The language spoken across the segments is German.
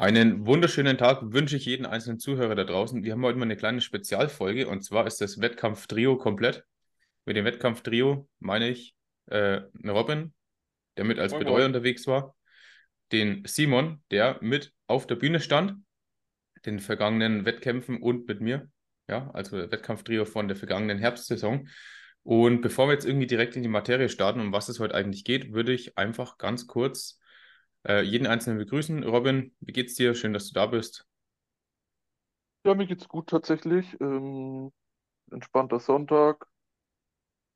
Einen wunderschönen Tag wünsche ich jeden einzelnen Zuhörer da draußen. Wir haben heute mal eine kleine Spezialfolge und zwar ist das Wettkampf-Trio komplett. Mit dem Wettkampf-Trio meine ich äh, Robin, der mit als Betreuer unterwegs war, den Simon, der mit auf der Bühne stand, den vergangenen Wettkämpfen und mit mir, ja, also Wettkampf-Trio von der vergangenen Herbstsaison. Und bevor wir jetzt irgendwie direkt in die Materie starten, um was es heute eigentlich geht, würde ich einfach ganz kurz äh, jeden Einzelnen begrüßen. Robin, wie geht's dir? Schön, dass du da bist. Ja, mir geht's gut tatsächlich. Ähm, entspannter Sonntag.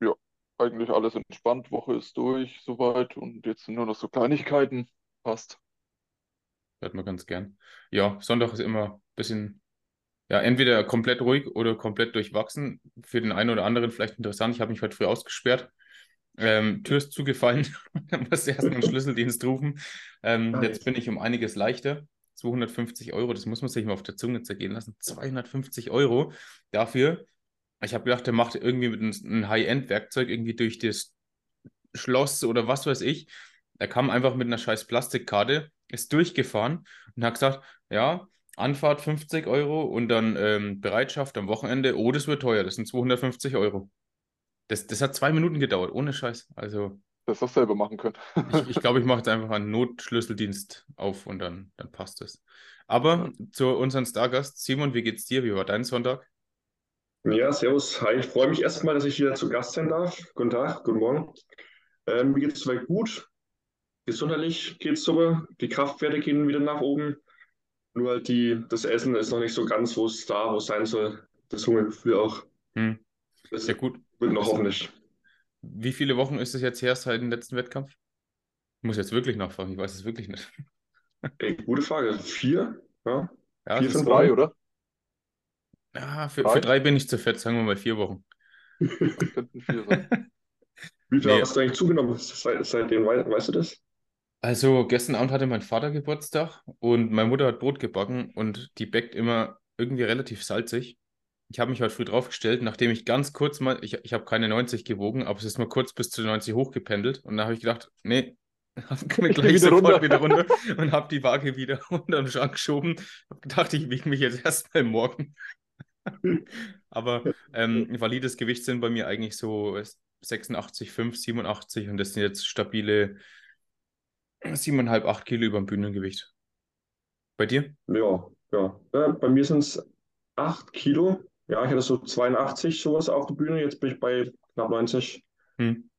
Ja, eigentlich alles entspannt. Woche ist durch soweit und jetzt sind nur noch so Kleinigkeiten. Passt. Hört man ganz gern. Ja, Sonntag ist immer ein bisschen, ja, entweder komplett ruhig oder komplett durchwachsen. Für den einen oder anderen vielleicht interessant. Ich habe mich heute früh ausgesperrt. Ähm, Tür ist zugefallen, musste erst einen Schlüsseldienst rufen. Ähm, jetzt bin ich um einiges leichter. 250 Euro, das muss man sich mal auf der Zunge zergehen lassen. 250 Euro dafür. Ich habe gedacht, der macht irgendwie mit einem High-End-Werkzeug irgendwie durch das Schloss oder was weiß ich. Er kam einfach mit einer scheiß Plastikkarte, ist durchgefahren und hat gesagt, ja, Anfahrt 50 Euro und dann ähm, Bereitschaft am Wochenende, oh, das wird teuer, das sind 250 Euro. Das, das hat zwei Minuten gedauert, ohne Scheiß. Also. Das hast du selber machen können. ich glaube, ich, glaub, ich mache jetzt einfach einen Notschlüsseldienst auf und dann, dann passt es. Aber ja. zu unserem Stargast, Simon, wie geht's dir? Wie war dein Sonntag? Ja, servus. Hi, ich freue mich erstmal, dass ich wieder zu Gast sein darf. Guten Tag, guten Morgen. Ähm, mir geht es soweit gut. Gesundheitlich geht es super. Die Kraftwerte gehen wieder nach oben. Nur halt die, das Essen ist noch nicht so ganz, wo es da, wo es sein soll. Das Hungergefühl auch. Hm. Das, ja, gut. Wird noch hoffentlich. Wie viele Wochen ist es jetzt her seit dem letzten Wettkampf? Ich muss jetzt wirklich nachfragen, ich weiß es wirklich nicht. Ey, gute Frage. Vier? Ja, ja vier von drei, oder? Ja, für drei? für drei bin ich zu fett, sagen wir mal vier Wochen. könnten vier sein. Wie viel nee. hast du eigentlich zugenommen seit, seitdem? Weißt du das? Also gestern Abend hatte mein Vater Geburtstag und meine Mutter hat Brot gebacken und die bäckt immer irgendwie relativ salzig ich habe mich heute früh draufgestellt, nachdem ich ganz kurz mal, ich, ich habe keine 90 gewogen, aber es ist mal kurz bis zu 90 hochgependelt. Und da habe ich gedacht, nee, komme gleich wieder sofort runter. wieder runter und habe die Waage wieder unter den Schrank geschoben. Ich habe gedacht, ich wiege mich jetzt erstmal morgen. aber ähm, valides Gewicht sind bei mir eigentlich so 86, 5, 87 und das sind jetzt stabile 7,5, 8 Kilo über dem Bühnengewicht. Bei dir? Ja, ja. ja bei mir sind es 8 Kilo. Ja, ich hatte so 82 sowas auf der Bühne, jetzt bin ich bei knapp 90. Hm.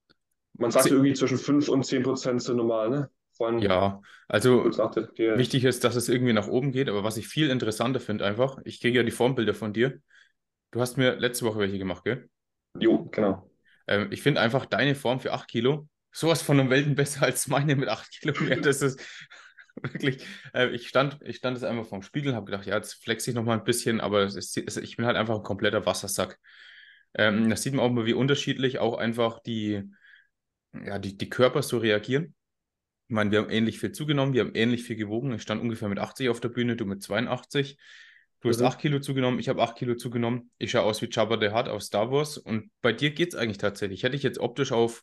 Man sagt Sie irgendwie zwischen 5 und 10 Prozent sind normal, ne? Allem, ja, also wichtig ist, dass es irgendwie nach oben geht, aber was ich viel interessanter finde einfach, ich kriege ja die Formbilder von dir. Du hast mir letzte Woche welche gemacht, gell? Jo, genau. Ähm, ich finde einfach deine Form für 8 Kilo sowas von einem Welten besser als meine mit 8 Kilo. Das ist, Wirklich. Äh, ich stand, ich stand jetzt einfach vorm Spiegel, habe gedacht, ja, jetzt flex ich noch mal ein bisschen, aber ist, ich bin halt einfach ein kompletter Wassersack. Ähm, das sieht man auch mal, wie unterschiedlich auch einfach die, ja, die, die Körper so reagieren. Ich meine, wir haben ähnlich viel zugenommen, wir haben ähnlich viel gewogen. Ich stand ungefähr mit 80 auf der Bühne, du mit 82. Du hast mhm. 8 Kilo zugenommen, ich habe 8 Kilo zugenommen. Ich schaue aus wie Jabba the Hutt aus Star Wars. Und bei dir geht es eigentlich tatsächlich. Hätte ich jetzt optisch auf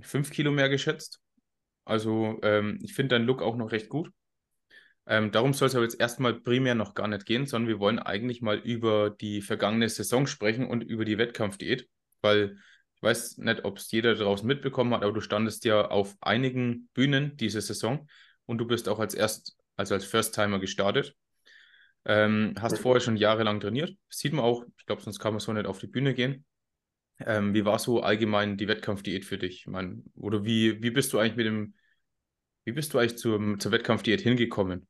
5 Kilo mehr geschätzt. Also ähm, ich finde deinen Look auch noch recht gut. Ähm, darum soll es aber jetzt erstmal primär noch gar nicht gehen, sondern wir wollen eigentlich mal über die vergangene Saison sprechen und über die Wettkampfdiät, weil ich weiß nicht, ob es jeder draußen mitbekommen hat, aber du standest ja auf einigen Bühnen diese Saison und du bist auch als erst, also als First-Timer gestartet. Ähm, hast vorher schon jahrelang trainiert. Das sieht man auch, ich glaube, sonst kann man so nicht auf die Bühne gehen. Ähm, wie war so allgemein die Wettkampfdiät für dich? Ich meine, oder wie, wie bist du eigentlich mit dem wie bist du eigentlich zum, zur Wettkampfdiät hingekommen?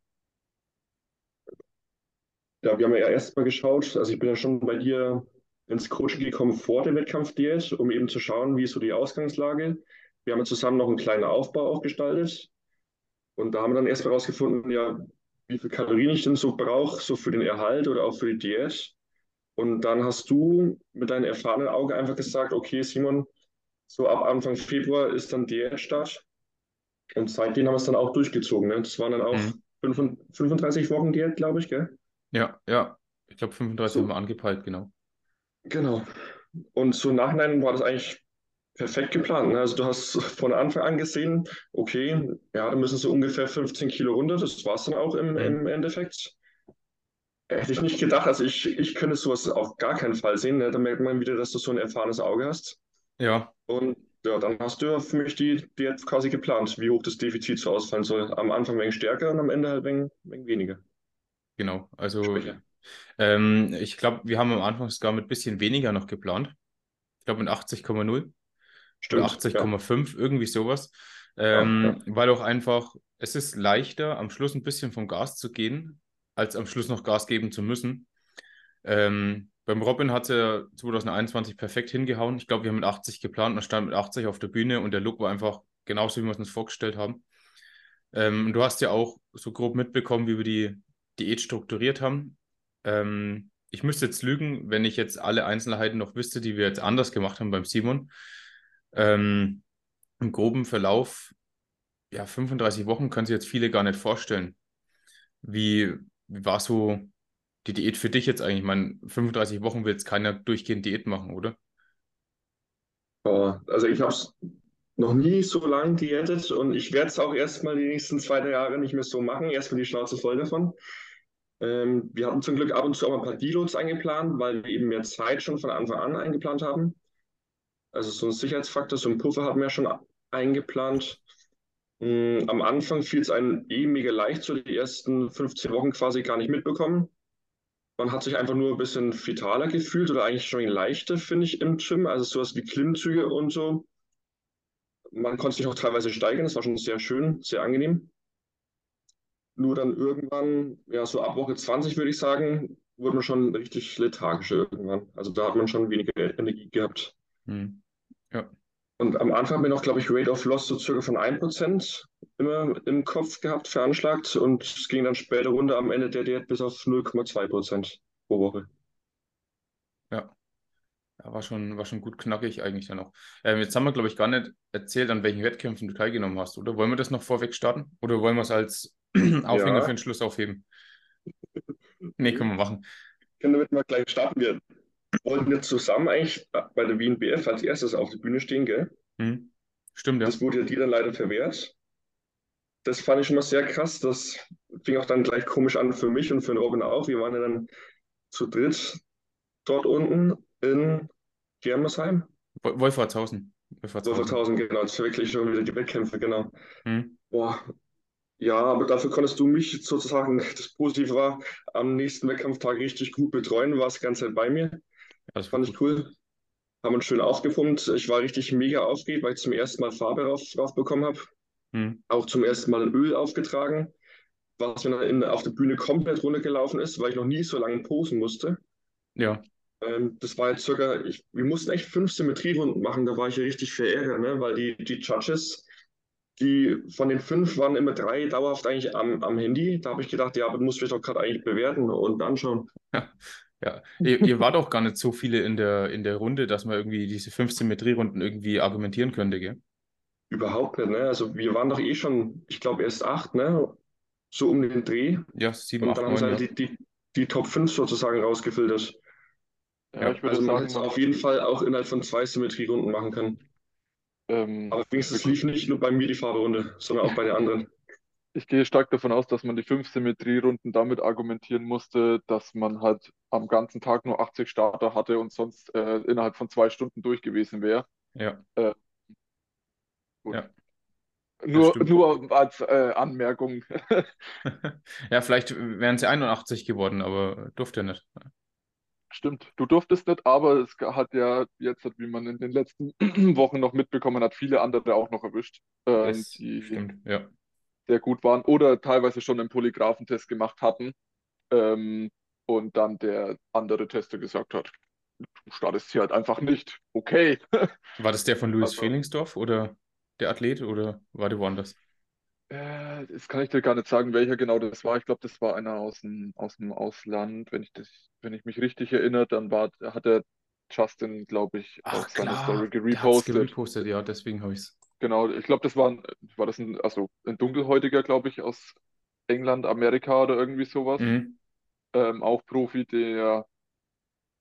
Ja, wir haben ja erst mal geschaut, also ich bin ja schon bei dir ins Coaching gekommen vor der Wettkampfdiät, um eben zu schauen, wie ist so die Ausgangslage. Wir haben zusammen noch einen kleinen Aufbau auch gestaltet. Und da haben wir dann erst mal herausgefunden, ja, wie viel Kalorien ich denn so brauche, so für den Erhalt oder auch für die Diät. Und dann hast du mit deinem erfahrenen Auge einfach gesagt, okay, Simon, so ab Anfang Februar ist dann Diätstart. Und seitdem haben wir es dann auch durchgezogen. Ne? Das waren dann auch mhm. 35 Wochen Diät, glaube ich, gell? Ja, ja. Ich glaube, 35 so. haben wir angepeilt, genau. Genau. Und so im Nachhinein war das eigentlich perfekt geplant. Ne? Also du hast von Anfang an gesehen, okay, ja, da müssen so ungefähr 15 Kilo runter. Das war es dann auch im, Mhm. im Endeffekt. Hätte ich nicht gedacht. Also ich, ich könnte sowas auf gar keinen Fall sehen. Ne? Da merkt man wieder, dass du so ein erfahrenes Auge hast. Ja, Und ja, dann hast du ja für mich die, die jetzt quasi geplant, wie hoch das Defizit so ausfallen soll. Am Anfang wenig stärker und am Ende halt ein wenig weniger. genau. Also ähm, ich glaube, wir haben am Anfang sogar mit ein bisschen weniger noch geplant. Ich glaube mit 80,0 oder Stimmt. Ja. 80,5, irgendwie sowas. Ja, Ähm, Weil auch einfach, es ist leichter, am Schluss ein bisschen vom Gas zu gehen, als am Schluss noch Gas geben zu müssen. Ähm, beim Robin hat er 2021 perfekt hingehauen. Ich glaube, wir haben mit 80 geplant und stand mit 80 auf der Bühne und der Look war einfach genauso, wie wir es uns vorgestellt haben. Ähm, du hast ja auch so grob mitbekommen, wie wir die Diät strukturiert haben. Ähm, ich müsste jetzt lügen, wenn ich jetzt alle Einzelheiten noch wüsste, die wir jetzt anders gemacht haben beim Simon. Ähm, Im groben Verlauf, ja, 35 Wochen können sich jetzt viele gar nicht vorstellen. Wie, wie war so die Diät für dich jetzt eigentlich? Ich meine, 35 Wochen will jetzt keiner durchgehend Diät machen, oder? Also ich habe es noch nie so lange diätet und ich werde es auch erstmal die nächsten zwei, drei Jahre nicht mehr so machen. Erstmal die Schnauze voll davon. Ähm, wir hatten zum Glück ab und zu auch ein paar Deloads eingeplant, weil wir eben mehr Zeit schon von Anfang an eingeplant haben. Also so ein Sicherheitsfaktor, so ein Puffer hatten wir schon eingeplant. Mm, Am Anfang fiel es einem eh mega leicht, so die ersten 15 Wochen quasi gar nicht mitbekommen. Man hat sich einfach nur ein bisschen vitaler gefühlt oder eigentlich schon leichter, finde ich, im Gym. Also sowas wie Klimmzüge und so. Man konnte sich auch teilweise steigern, das war schon sehr schön, sehr angenehm. Nur dann irgendwann, ja, so ab Woche 20 würde ich sagen, wurde man schon richtig lethargisch irgendwann. Also da hat man schon weniger Energie gehabt. Hm. Ja, Und am Anfang haben wir noch, glaube ich, Rate of Loss so circa von 1% immer im Kopf gehabt, veranschlagt. Und es ging dann später runter am Ende der Diät bis auf 0,2% pro Woche. ja. Ja, war schon, war schon gut knackig eigentlich dann auch. Ähm, jetzt haben wir, glaube ich, gar nicht erzählt, an welchen Wettkämpfen du teilgenommen hast, oder? Wollen wir das noch vorweg starten? Oder wollen wir es als Aufhänger Ja. für den Schluss aufheben? Nee, können wir machen. Können wir mal gleich starten. Wir wollten jetzt zusammen eigentlich bei der Wien BF als erstes auf der Bühne stehen, gell? Hm. Stimmt, ja. Das wurde ja dir dann leider verwehrt. Das fand ich schon mal sehr krass. Das fing auch dann gleich komisch an für mich und für den Robin auch. Wir waren ja dann zu dritt dort unten in Germersheim. Wo- Wolfratshausen. Wolfratshausen. Wolfertshausen, genau. Das verwechsel ich schon wieder die Wettkämpfe, genau. Hm. Boah. Ja, aber dafür konntest du mich sozusagen, das Positive war, am nächsten Wettkampftag richtig gut betreuen, warst die ganze Zeit bei mir. Das Fand ich cool. Haben uns schön aufgepumpt. Ich war richtig mega aufgeregt, weil ich zum ersten Mal Farbe drauf, drauf bekommen habe. Hm. Auch zum ersten Mal ein Öl aufgetragen, was mir dann in, auf der Bühne komplett runtergelaufen ist, weil ich noch nie so lange posen musste. Ja, Ähm, das war jetzt circa, ich, wir mussten echt fünf Symmetrierunden machen, da war ich ja richtig verärgert, ne? weil die, die Judges, die von den fünf waren immer drei dauerhaft eigentlich am, am Handy. Da habe ich gedacht, ja, aber du musst mich doch gerade eigentlich bewerten und anschauen. ja. Ihr, ihr wart auch gar nicht so viele in der, in der Runde, dass man irgendwie diese fünf Symmetrierunden irgendwie argumentieren könnte, gell? Überhaupt nicht, ne? Also wir waren doch eh schon, ich glaube, erst acht, ne? So um den Dreh. Ja, sieben, Und acht, dann haben sie halt ja. die, die, die Top 5 sozusagen rausgefiltert. Ja, Ja, ich würde Also man sagen, hätte es auf jeden Fall auch innerhalb von zwei Symmetrierunden machen können. ähm, Aber wenigstens lief nicht nur bei mir die Farberunde, sondern auch bei den anderen. ich gehe stark davon aus, dass man die fünf Symmetrierunden damit argumentieren musste, dass man halt am ganzen Tag nur 80 Starter hatte und sonst äh, innerhalb von zwei Stunden durch gewesen wäre. Ja, Gut. Ja. Nur, nur als äh, Anmerkung. ja, vielleicht wären sie 81 geworden, aber durfte ja nicht. Stimmt, du durftest nicht, aber es hat ja jetzt, wie man in den letzten Wochen noch mitbekommen hat, viele andere auch noch erwischt, Das die stimmt, ja. sehr gut waren oder teilweise schon einen Polygraphentest gemacht hatten. Ähm, und dann der andere Tester gesagt hat, du startest hier halt einfach nicht. Okay. War das der von Louis Also- Frelingsdorf oder der Athlet oder war der woanders? Äh, das kann ich dir gar nicht sagen, welcher genau das war. Ich glaube, das war einer aus dem, aus dem Ausland. Wenn ich das, wenn ich mich richtig erinnere, dann war, hat der Justin, glaube ich, Ach auch seine klar, Story gerepostet. gerepostet, ja, deswegen habe ich es. Genau, ich glaube, das war, ein, war das ein, also ein Dunkelhäutiger, glaube ich, aus England, Amerika oder irgendwie sowas. Mhm. Ähm, auch Profi, der,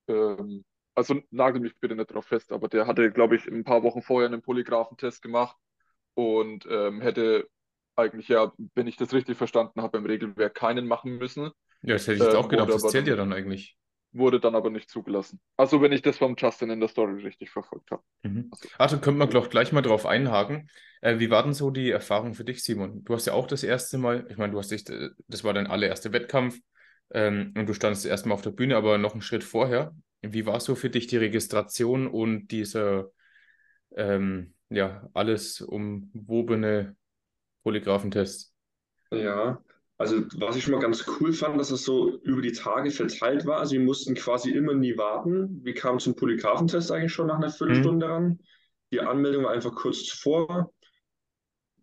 ähm, also nagel mich bitte nicht drauf fest, aber der hatte, glaube ich, ein paar Wochen vorher einen Polygraphentest gemacht und ähm, hätte eigentlich ja, wenn ich das richtig verstanden habe, im Regelwerk keinen machen müssen. Ja, das hätte ich jetzt Ähm, auch gedacht, wurde das zählt ja dann- eigentlich. Wurde dann aber nicht zugelassen. Also wenn ich das vom Justin in der Story richtig verfolgt habe. Mhm. Also- da könnte man doch gleich mal drauf einhaken. Äh, wie war denn so die Erfahrung für dich, Simon? Du hast ja auch das erste Mal, ich meine, du hast dich, äh, das war dein allererster Wettkampf ähm, und du standest das erste Mal auf der Bühne, aber noch einen Schritt vorher. Wie war so für dich die Registration und dieser, ähm, ja, alles umwobene Polygraphentest? Ja, also was ich schon mal ganz cool fand, dass es so über die Tage verteilt war. Also wir mussten quasi immer nie warten. Wir kamen zum Polygraphentest eigentlich schon nach einer Viertelstunde ran. Die Anmeldung war einfach kurz zuvor.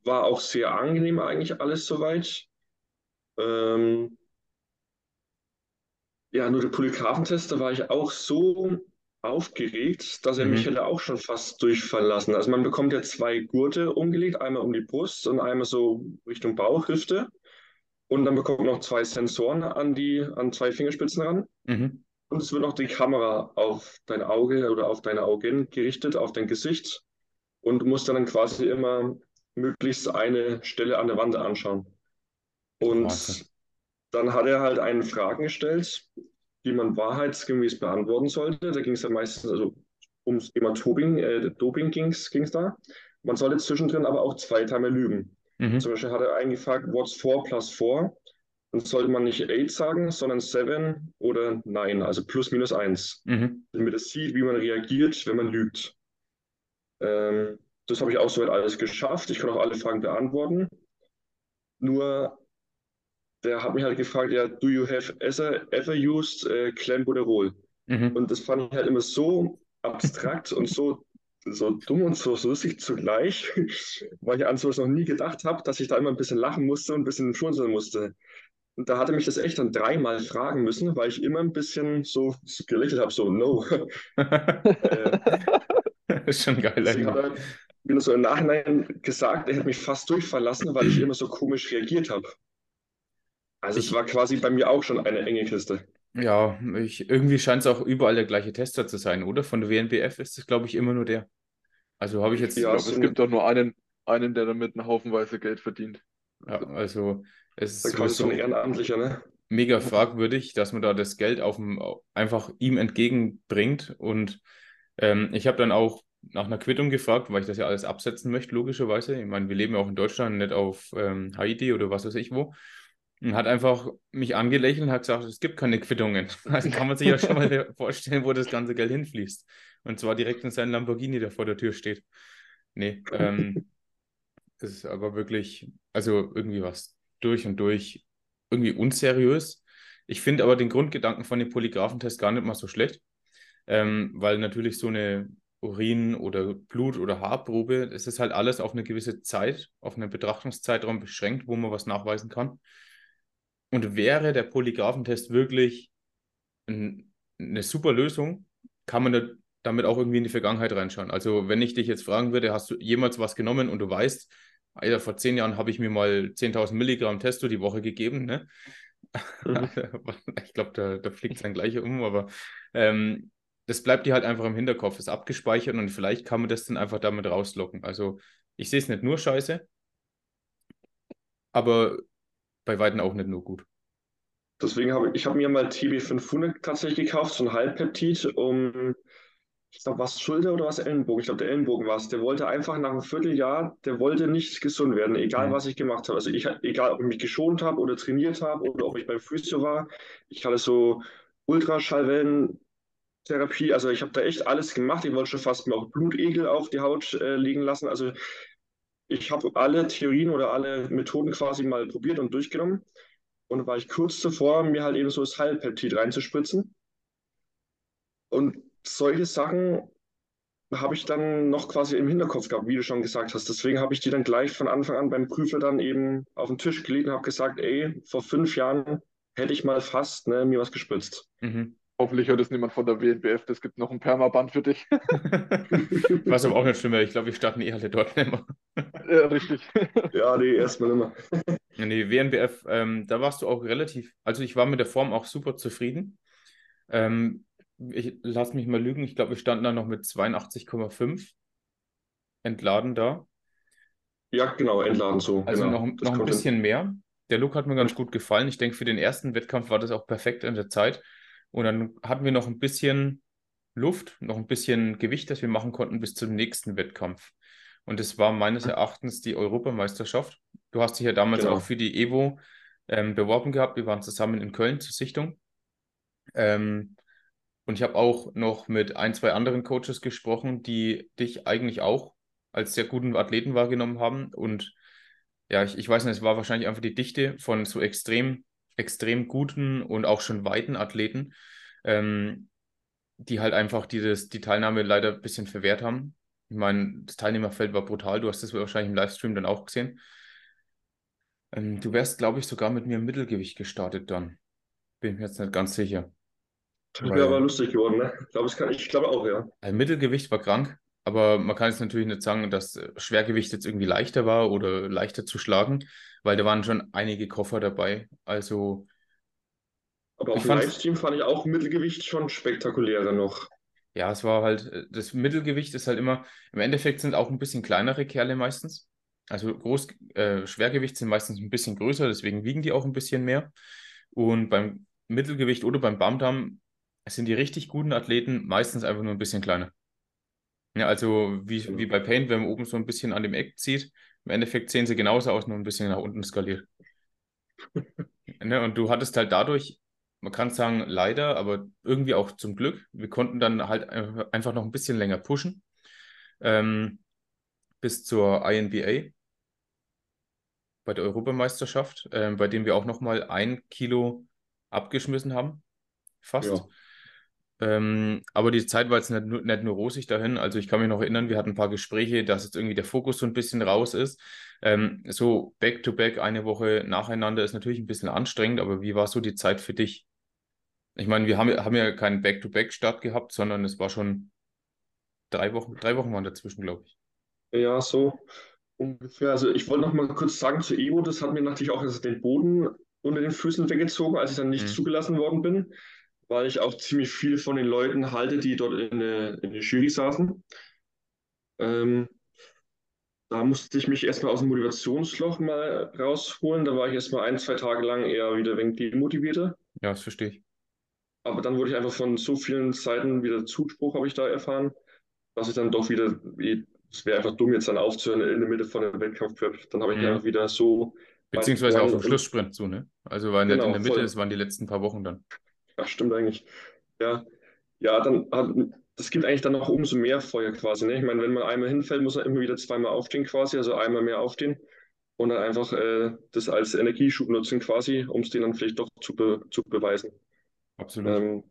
War auch sehr angenehm eigentlich alles soweit. Ähm, ja, nur der Polygraphentest, da war ich auch so aufgeregt, dass er Mhm. mich hätte auch schon fast durchfallen lassen. Also man bekommt ja zwei Gurte umgelegt, einmal um die Brust und einmal so Richtung Bauch, Hüfte. Und dann bekommt man noch zwei Sensoren an die, an zwei Fingerspitzen ran. Mhm. Und es wird noch die Kamera auf dein Auge oder auf deine Augen gerichtet, auf dein Gesicht. Und du musst dann quasi immer möglichst eine Stelle an der Wand anschauen. Und Wahnsinn. dann hat er halt einen Fragen gestellt, die man wahrheitsgemäß beantworten sollte. Da ging es ja meistens also ums Thema Doping, äh, Doping ging es da. Man sollte zwischendrin aber auch zwei Timer lügen. Mhm. Zum Beispiel hat er einen gefragt, what's 4 plus 4? Dann sollte man nicht 8 sagen, sondern 7 oder 9, also plus minus 1. Mhm. Damit es sieht, wie man reagiert, wenn man lügt. Ähm, das habe ich auch soweit alles geschafft. Ich kann auch alle Fragen beantworten. Nur, der hat mich halt gefragt, ja, do you have ever, ever used äh, Clenbuterol? Mhm. Und das fand ich halt immer so abstrakt und so, so dumm und so, so lustig zugleich, weil ich an sowas noch nie gedacht habe, dass ich da immer ein bisschen lachen musste und ein bisschen schmunzeln musste. Und da hatte mich das echt dann dreimal fragen müssen, weil ich immer ein bisschen so gelächelt habe, so, no. Äh, ist schon geil deswegen hat er mir so im Nachhinein gesagt, er hätte mich fast durchverlassen, weil ich immer so komisch reagiert habe. Also es Ich- war quasi bei mir auch schon eine enge Kiste. Ja, ich, irgendwie scheint es auch überall der gleiche Tester zu sein, oder? Von der WNBF ist es, glaube ich, immer nur der. Also habe ich jetzt, Ja, Ich so es gibt doch nur einen, einen, der damit einen Haufenweise Geld verdient. ja, also es Da ist quasi so ein Ehrenamtlicher, ne? mega fragwürdig, dass man da das Geld auf dem, einfach ihm entgegenbringt. Und ähm, ich habe dann auch nach einer Quittung gefragt, weil ich das ja alles absetzen möchte, logischerweise. Ich meine, wir leben ja auch in Deutschland, nicht auf ähm, Haiti oder was weiß ich wo. Und hat einfach mich angelächelt und hat gesagt, es gibt keine Quittungen. Also kann man sich ja schon mal vorstellen, wo das ganze Geld hinfließt. Und zwar direkt in seinen Lamborghini, der vor der Tür steht. Nee, ähm, es ist aber wirklich, also irgendwie was durch und durch irgendwie unseriös. Ich finde aber den Grundgedanken von dem Polygraphentest gar nicht mal so schlecht, ähm, weil natürlich so eine Urin- oder Blut- oder Haarprobe, es ist halt alles auf eine gewisse Zeit, auf einen Betrachtungszeitraum beschränkt, wo man was nachweisen kann. Und wäre der Polygraphentest wirklich ein, eine super Lösung, kann man da, damit auch irgendwie in die Vergangenheit reinschauen. Also wenn ich dich jetzt fragen würde, hast du jemals was genommen und du weißt, Alter, vor zehn Jahren habe ich mir mal 10.000 Milligramm Testo die Woche gegeben, ne? Mhm. Ich glaube, da, da fliegt es dann gleich um, aber ähm, das bleibt dir halt einfach im Hinterkopf, ist abgespeichert und vielleicht kann man das dann einfach damit rauslocken. Also ich sehe es nicht nur scheiße, aber bei Weitem auch nicht nur gut. Deswegen habe ich habe mir mal TB500 tatsächlich gekauft, so ein Halbpeptid, um, ich glaube, was Schulter oder was Ellenbogen? Ich glaube, der Ellenbogen war es. Der wollte einfach nach einem Vierteljahr, der wollte nicht gesund werden, egal Mhm. was ich gemacht habe. Also ich, egal, ob ich mich geschont habe oder trainiert habe oder ob ich beim Physio war. Ich hatte so Ultraschallwellentherapie, also ich habe da echt alles gemacht. Ich wollte schon fast mir auch Blutegel auf die Haut äh, legen lassen. Also ich habe alle Theorien oder alle Methoden quasi mal probiert und durchgenommen. Und war ich kurz davor, mir halt eben so das Heilpeptid reinzuspritzen. Und solche Sachen habe ich dann noch quasi im Hinterkopf gehabt, wie du schon gesagt hast. Deswegen habe ich die dann gleich von Anfang an beim Prüfer dann eben auf den Tisch gelegt und habe gesagt, ey, vor fünf Jahren hätte ich mal fast ne, mir was gespritzt. Mhm. Hoffentlich hört es niemand von der WNBF. Das gibt noch ein Permaband für dich. Was aber auch nicht schlimm wäre, ich glaube, wir starten eh alle dort nicht mehr. ja, richtig. Ja, nee, erstmal immer. Nee, WNBF, ähm, da warst du auch relativ, also ich war mit der Form auch super zufrieden. Ähm, ich lass mich mal lügen, ich glaube, wir standen da noch mit 82,5 entladen da. Ja, genau, entladen so. Also genau. noch, noch ein kommt hin. bisschen mehr. Der Look hat mir ganz gut gefallen. Ich denke, für den ersten Wettkampf war das auch perfekt in der Zeit. Und dann hatten wir noch ein bisschen Luft, noch ein bisschen Gewicht, das wir machen konnten bis zum nächsten Wettkampf. Und es war meines Erachtens die Europameisterschaft. Du hast dich ja damals Genau. auch für die Evo ähm, beworben gehabt. Wir waren zusammen in Köln zur Sichtung. Ähm, und ich habe auch noch mit ein, zwei anderen Coaches gesprochen, die dich eigentlich auch als sehr guten Athleten wahrgenommen haben. Und ja, ich, ich weiß nicht, es war wahrscheinlich einfach die Dichte von so extrem, extrem guten und auch schon weiten Athleten, ähm, die halt einfach die, das, die Teilnahme leider ein bisschen verwehrt haben. Ich meine, das Teilnehmerfeld war brutal. Du hast das wahrscheinlich im Livestream dann auch gesehen. Ähm, du wärst, glaube ich, sogar mit mir im Mittelgewicht gestartet dann. Bin ich mir jetzt nicht ganz sicher. Das wäre aber lustig geworden, ne? Ich glaube, kann, ich glaube auch, ja. Also Mittelgewicht war krank, aber man kann jetzt natürlich nicht sagen, dass äh, Schwergewicht jetzt irgendwie leichter war oder leichter zu schlagen, weil da waren schon einige Koffer dabei. Also Aber auf dem Livestream fand ich auch Mittelgewicht schon spektakulärer noch. ja, es war halt, äh, das Mittelgewicht ist halt immer, im Endeffekt sind auch ein bisschen kleinere Kerle meistens. Also groß, äh, Schwergewicht sind meistens ein bisschen größer, deswegen wiegen die auch ein bisschen mehr. Und beim Mittelgewicht oder beim Bamdam sind die richtig guten Athleten meistens einfach nur ein bisschen kleiner. Ja, also wie, Genau. wie bei Paint, wenn man oben so ein bisschen an dem Eck zieht, im Endeffekt sehen sie genauso aus, nur ein bisschen nach unten skaliert. Ne, und du hattest halt dadurch, man kann sagen, leider, aber irgendwie auch zum Glück, wir konnten dann halt ein- einfach noch ein bisschen länger pushen ähm, bis zur INBA bei der Europameisterschaft, ähm, bei dem wir auch nochmal ein Kilo abgeschmissen haben, fast. Ja. Ähm, aber die Zeit war jetzt nicht nur, nicht nur rosig dahin. Also ich kann mich noch erinnern, wir hatten ein paar Gespräche, dass jetzt irgendwie der Fokus so ein bisschen raus ist. Ähm, so back-to-back, eine Woche nacheinander ist natürlich ein bisschen anstrengend, aber wie war so die Zeit für dich? Ich meine, wir haben, ja- haben ja keinen Back-to-back-Start gehabt, sondern es war schon drei Wochen, drei Wochen waren dazwischen, glaube ich. Ja, so ungefähr. Also ich wollte noch mal kurz sagen zu Evo, das hat mir natürlich auch also den Boden unter den Füßen weggezogen, als ich dann nicht Mhm. zugelassen worden bin, weil ich auch ziemlich viel von den Leuten halte, die dort in der, in der Jury saßen. Ähm, da musste ich mich erstmal aus dem Motivationsloch mal rausholen. Da war ich erstmal ein, zwei Tage lang eher wieder ein wenig demotivierter. Ja, das verstehe ich. Aber dann wurde ich einfach von so vielen Seiten wieder Zuspruch, habe ich da erfahren, dass ich dann doch wieder, wie- es wäre einfach dumm, jetzt dann aufzuhören in der Mitte von dem Wettkampf. Dann habe ich Mhm. einfach wieder so Beziehungsweise auch One- im Schlusssprint so, ne? Also war nicht Genau, in der Mitte, voll. es waren die letzten paar Wochen dann. Stimmt eigentlich. Ja, ja, dann hat, das gibt eigentlich dann noch umso mehr Feuer quasi. Ne? Ich meine, wenn man einmal hinfällt, muss man immer wieder zweimal aufstehen quasi, also einmal mehr aufstehen und dann einfach äh, das als Energieschub nutzen quasi, um es denen dann vielleicht doch zu, be zu beweisen. Absolut. Ähm,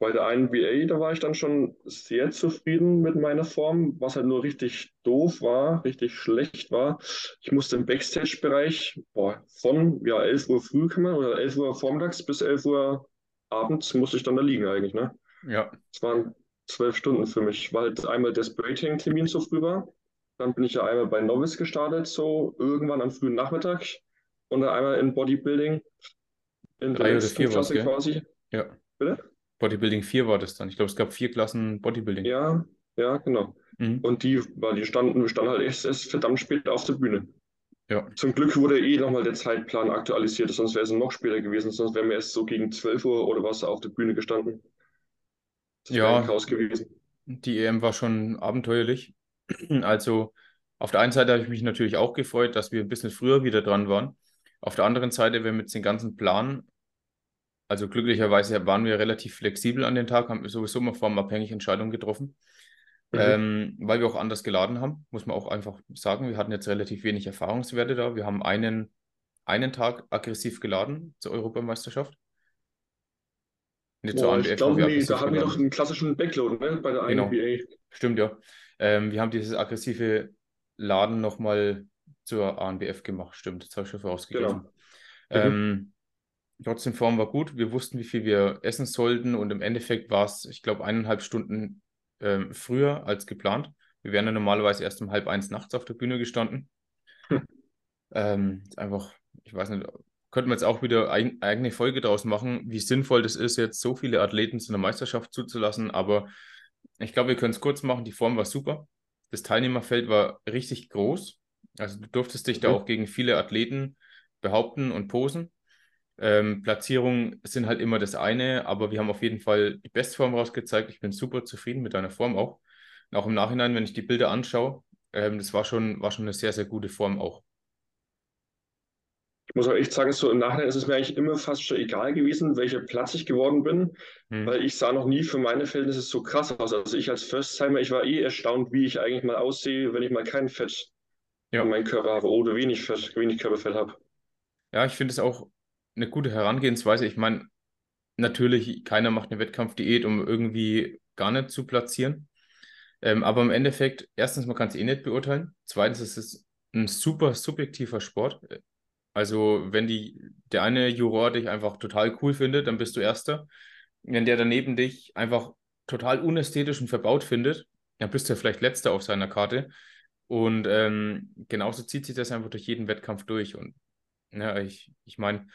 bei der INBA, da war ich dann schon sehr zufrieden mit meiner Form, was halt nur richtig doof war, richtig schlecht war. Ich musste im Backstage-Bereich von ja, 11 Uhr früh man, oder 11 Uhr vormittags bis 11 Uhr abends musste ich dann da liegen eigentlich. Ne? Ja, Es waren zwölf Stunden für mich, weil halt einmal der Spraytank-Termin so früh war. Dann bin ich ja einmal bei Novice gestartet, so irgendwann am frühen Nachmittag. Und dann einmal in Bodybuilding in Drei oder vier war's, Klasse gell? quasi. ja. Bitte? Bodybuilding 4 war das dann. Ich glaube, es gab vier Klassen Bodybuilding. Ja, ja, genau. Mhm. Und die, weil die standen, standen halt erst, erst verdammt spät auf der Bühne. Ja. Zum Glück wurde eh nochmal der Zeitplan aktualisiert, sonst wäre es noch später gewesen, sonst wären wir erst so gegen 12 Uhr oder was auf der Bühne gestanden. Das Ja. Chaos gewesen. Die EM war schon abenteuerlich. Also auf der einen Seite habe ich mich natürlich auch gefreut, dass wir ein bisschen früher wieder dran waren. Auf der anderen Seite, wir mit dem ganzen Plan, also glücklicherweise waren wir relativ flexibel an den Tag, haben sowieso immer formabhängig Entscheidungen getroffen, Mhm. ähm, weil wir auch anders geladen haben, muss man auch einfach sagen. Wir hatten jetzt relativ wenig Erfahrungswerte da. Wir haben einen, einen Tag aggressiv geladen zur Europameisterschaft. Nicht zur Boah, ANBF, ich glaube, wir nee, da hatten wir doch einen klassischen Backload, ne, bei der Genau. INBA. Stimmt, ja. Ähm, wir haben dieses aggressive Laden nochmal zur ANBF gemacht. Stimmt, das habe ich schon vorausgegriffen. Genau. Ähm, trotzdem, Form war gut. Wir wussten, wie viel wir essen sollten und im Endeffekt war es, ich glaube, eineinhalb Stunden ähm, früher als geplant. Wir wären ja normalerweise erst um halb eins nachts auf der Bühne gestanden. Hm. Ähm, einfach, ich weiß nicht, könnten wir jetzt auch wieder eine eigene Folge draus machen, wie sinnvoll das ist, jetzt so viele Athleten zu einer Meisterschaft zuzulassen. Aber ich glaube, wir können es kurz machen. Die Form war super. Das Teilnehmerfeld war richtig groß. Also du durftest dich mhm. da auch gegen viele Athleten behaupten und posen. Ähm, Platzierungen sind halt immer das eine, aber wir haben auf jeden Fall die Bestform rausgezeigt. Ich bin super zufrieden mit deiner Form auch. Und auch im Nachhinein, wenn ich die Bilder anschaue, ähm, das war schon, war schon eine sehr, sehr gute Form auch. Ich muss auch echt sagen, so im Nachhinein ist es mir eigentlich immer fast schon egal gewesen, welcher Platz ich geworden bin, hm. weil ich sah noch nie für meine Verhältnisse so krass aus. Also ich als First-Timer, ich war eh erstaunt, wie ich eigentlich mal aussehe, wenn ich mal kein Fett ja. in meinem Körper habe oder wenig Fett, wenig Körperfett habe. Ja, ich finde es auch eine gute Herangehensweise. Ich meine, natürlich, keiner macht eine Wettkampfdiät, um irgendwie gar nicht zu platzieren. Ähm, aber im Endeffekt, erstens, man kann es eh nicht beurteilen. Zweitens, es ist ein super subjektiver Sport. Also, wenn die, der eine Juror dich einfach total cool findet, dann bist du Erster. Wenn der daneben dich einfach total unästhetisch und verbaut findet, dann bist du ja vielleicht Letzter auf seiner Karte. Und ähm, genauso zieht sich das einfach durch jeden Wettkampf durch. Und ja, ich, ich meine,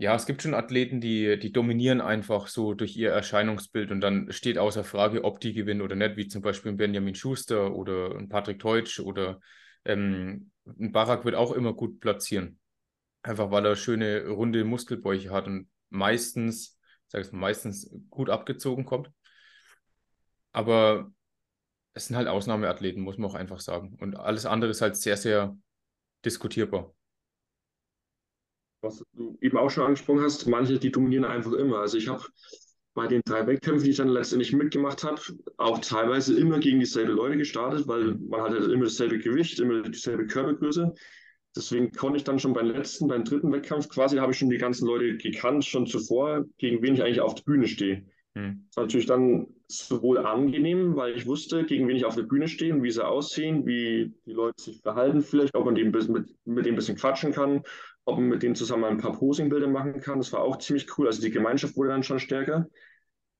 ja, es gibt schon Athleten, die, die dominieren einfach so durch ihr Erscheinungsbild und dann steht außer Frage, ob die gewinnen oder nicht, wie zum Beispiel ein Benjamin Schuster oder ein Patrick Teutsch oder ähm, ein Barak wird auch immer gut platzieren. Einfach weil er schöne runde Muskelbäuche hat und meistens, sag ich mal, meistens gut abgezogen kommt. Aber es sind halt Ausnahmeathleten, muss man auch einfach sagen. Und alles andere ist halt sehr, sehr diskutierbar. Was du eben auch schon angesprochen hast, manche, die dominieren einfach immer. Also ich habe bei den drei Wettkämpfen, die ich dann letztendlich mitgemacht habe, auch teilweise immer gegen dieselben Leute gestartet, weil man hatte immer dasselbe Gewicht, immer dieselbe Körpergröße. Deswegen konnte ich dann schon beim letzten, beim dritten Wettkampf quasi, habe ich schon die ganzen Leute gekannt, schon zuvor, gegen wen ich eigentlich auf der Bühne stehe. Hm. Das war natürlich dann sowohl angenehm, weil ich wusste, gegen wen ich auf der Bühne stehe und wie sie aussehen, wie die Leute sich verhalten vielleicht, ob man mit, mit denen ein bisschen quatschen kann, ob man mit denen zusammen ein paar Posingbilder machen kann. Das war auch ziemlich cool. Also die Gemeinschaft wurde dann schon stärker.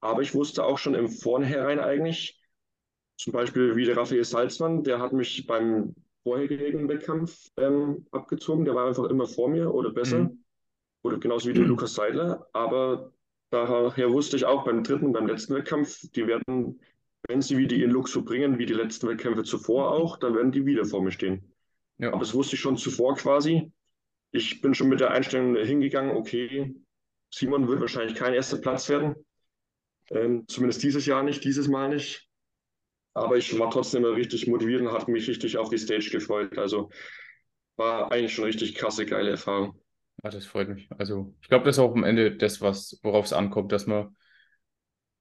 Aber ich wusste auch schon im Vornherein eigentlich, zum Beispiel wie der Raphael Salzmann, der hat mich beim vorherigen Wettkampf ähm, abgezogen. Der war einfach immer vor mir oder besser. Mhm. Oder genauso wie der mhm. Lukas Seidler. Aber daher wusste ich auch beim dritten, beim letzten Wettkampf, die werden, wenn sie wieder ihren Look so bringen, wie die letzten Wettkämpfe zuvor auch, dann werden die wieder vor mir stehen. Ja. Aber das wusste ich schon zuvor quasi ich bin schon mit der Einstellung hingegangen, okay, Simon wird wahrscheinlich kein erster Platz werden. Ähm, zumindest dieses Jahr nicht, dieses Mal nicht. Aber ich war trotzdem richtig motiviert und hatte mich richtig auf die Stage gefreut. Also war eigentlich schon richtig krasse, geile Erfahrung. Ja, das freut mich. Also ich glaube, das ist auch am Ende das, worauf es ankommt, dass man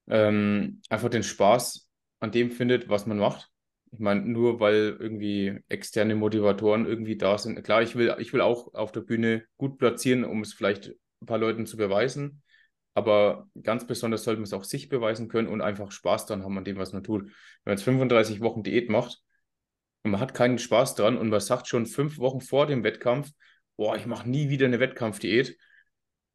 ähm, einfach den Spaß an dem findet, was man macht. Ich meine, nur weil irgendwie externe Motivatoren irgendwie da sind. Klar, ich will, ich will auch auf der Bühne gut platzieren, um es vielleicht ein paar Leuten zu beweisen. Aber ganz besonders sollte man es auch sich beweisen können und einfach Spaß dran haben an dem, was man tut. Wenn man jetzt 35 Wochen Diät macht und man hat keinen Spaß dran und man sagt schon fünf Wochen vor dem Wettkampf, boah, ich mache nie wieder eine Wettkampfdiät,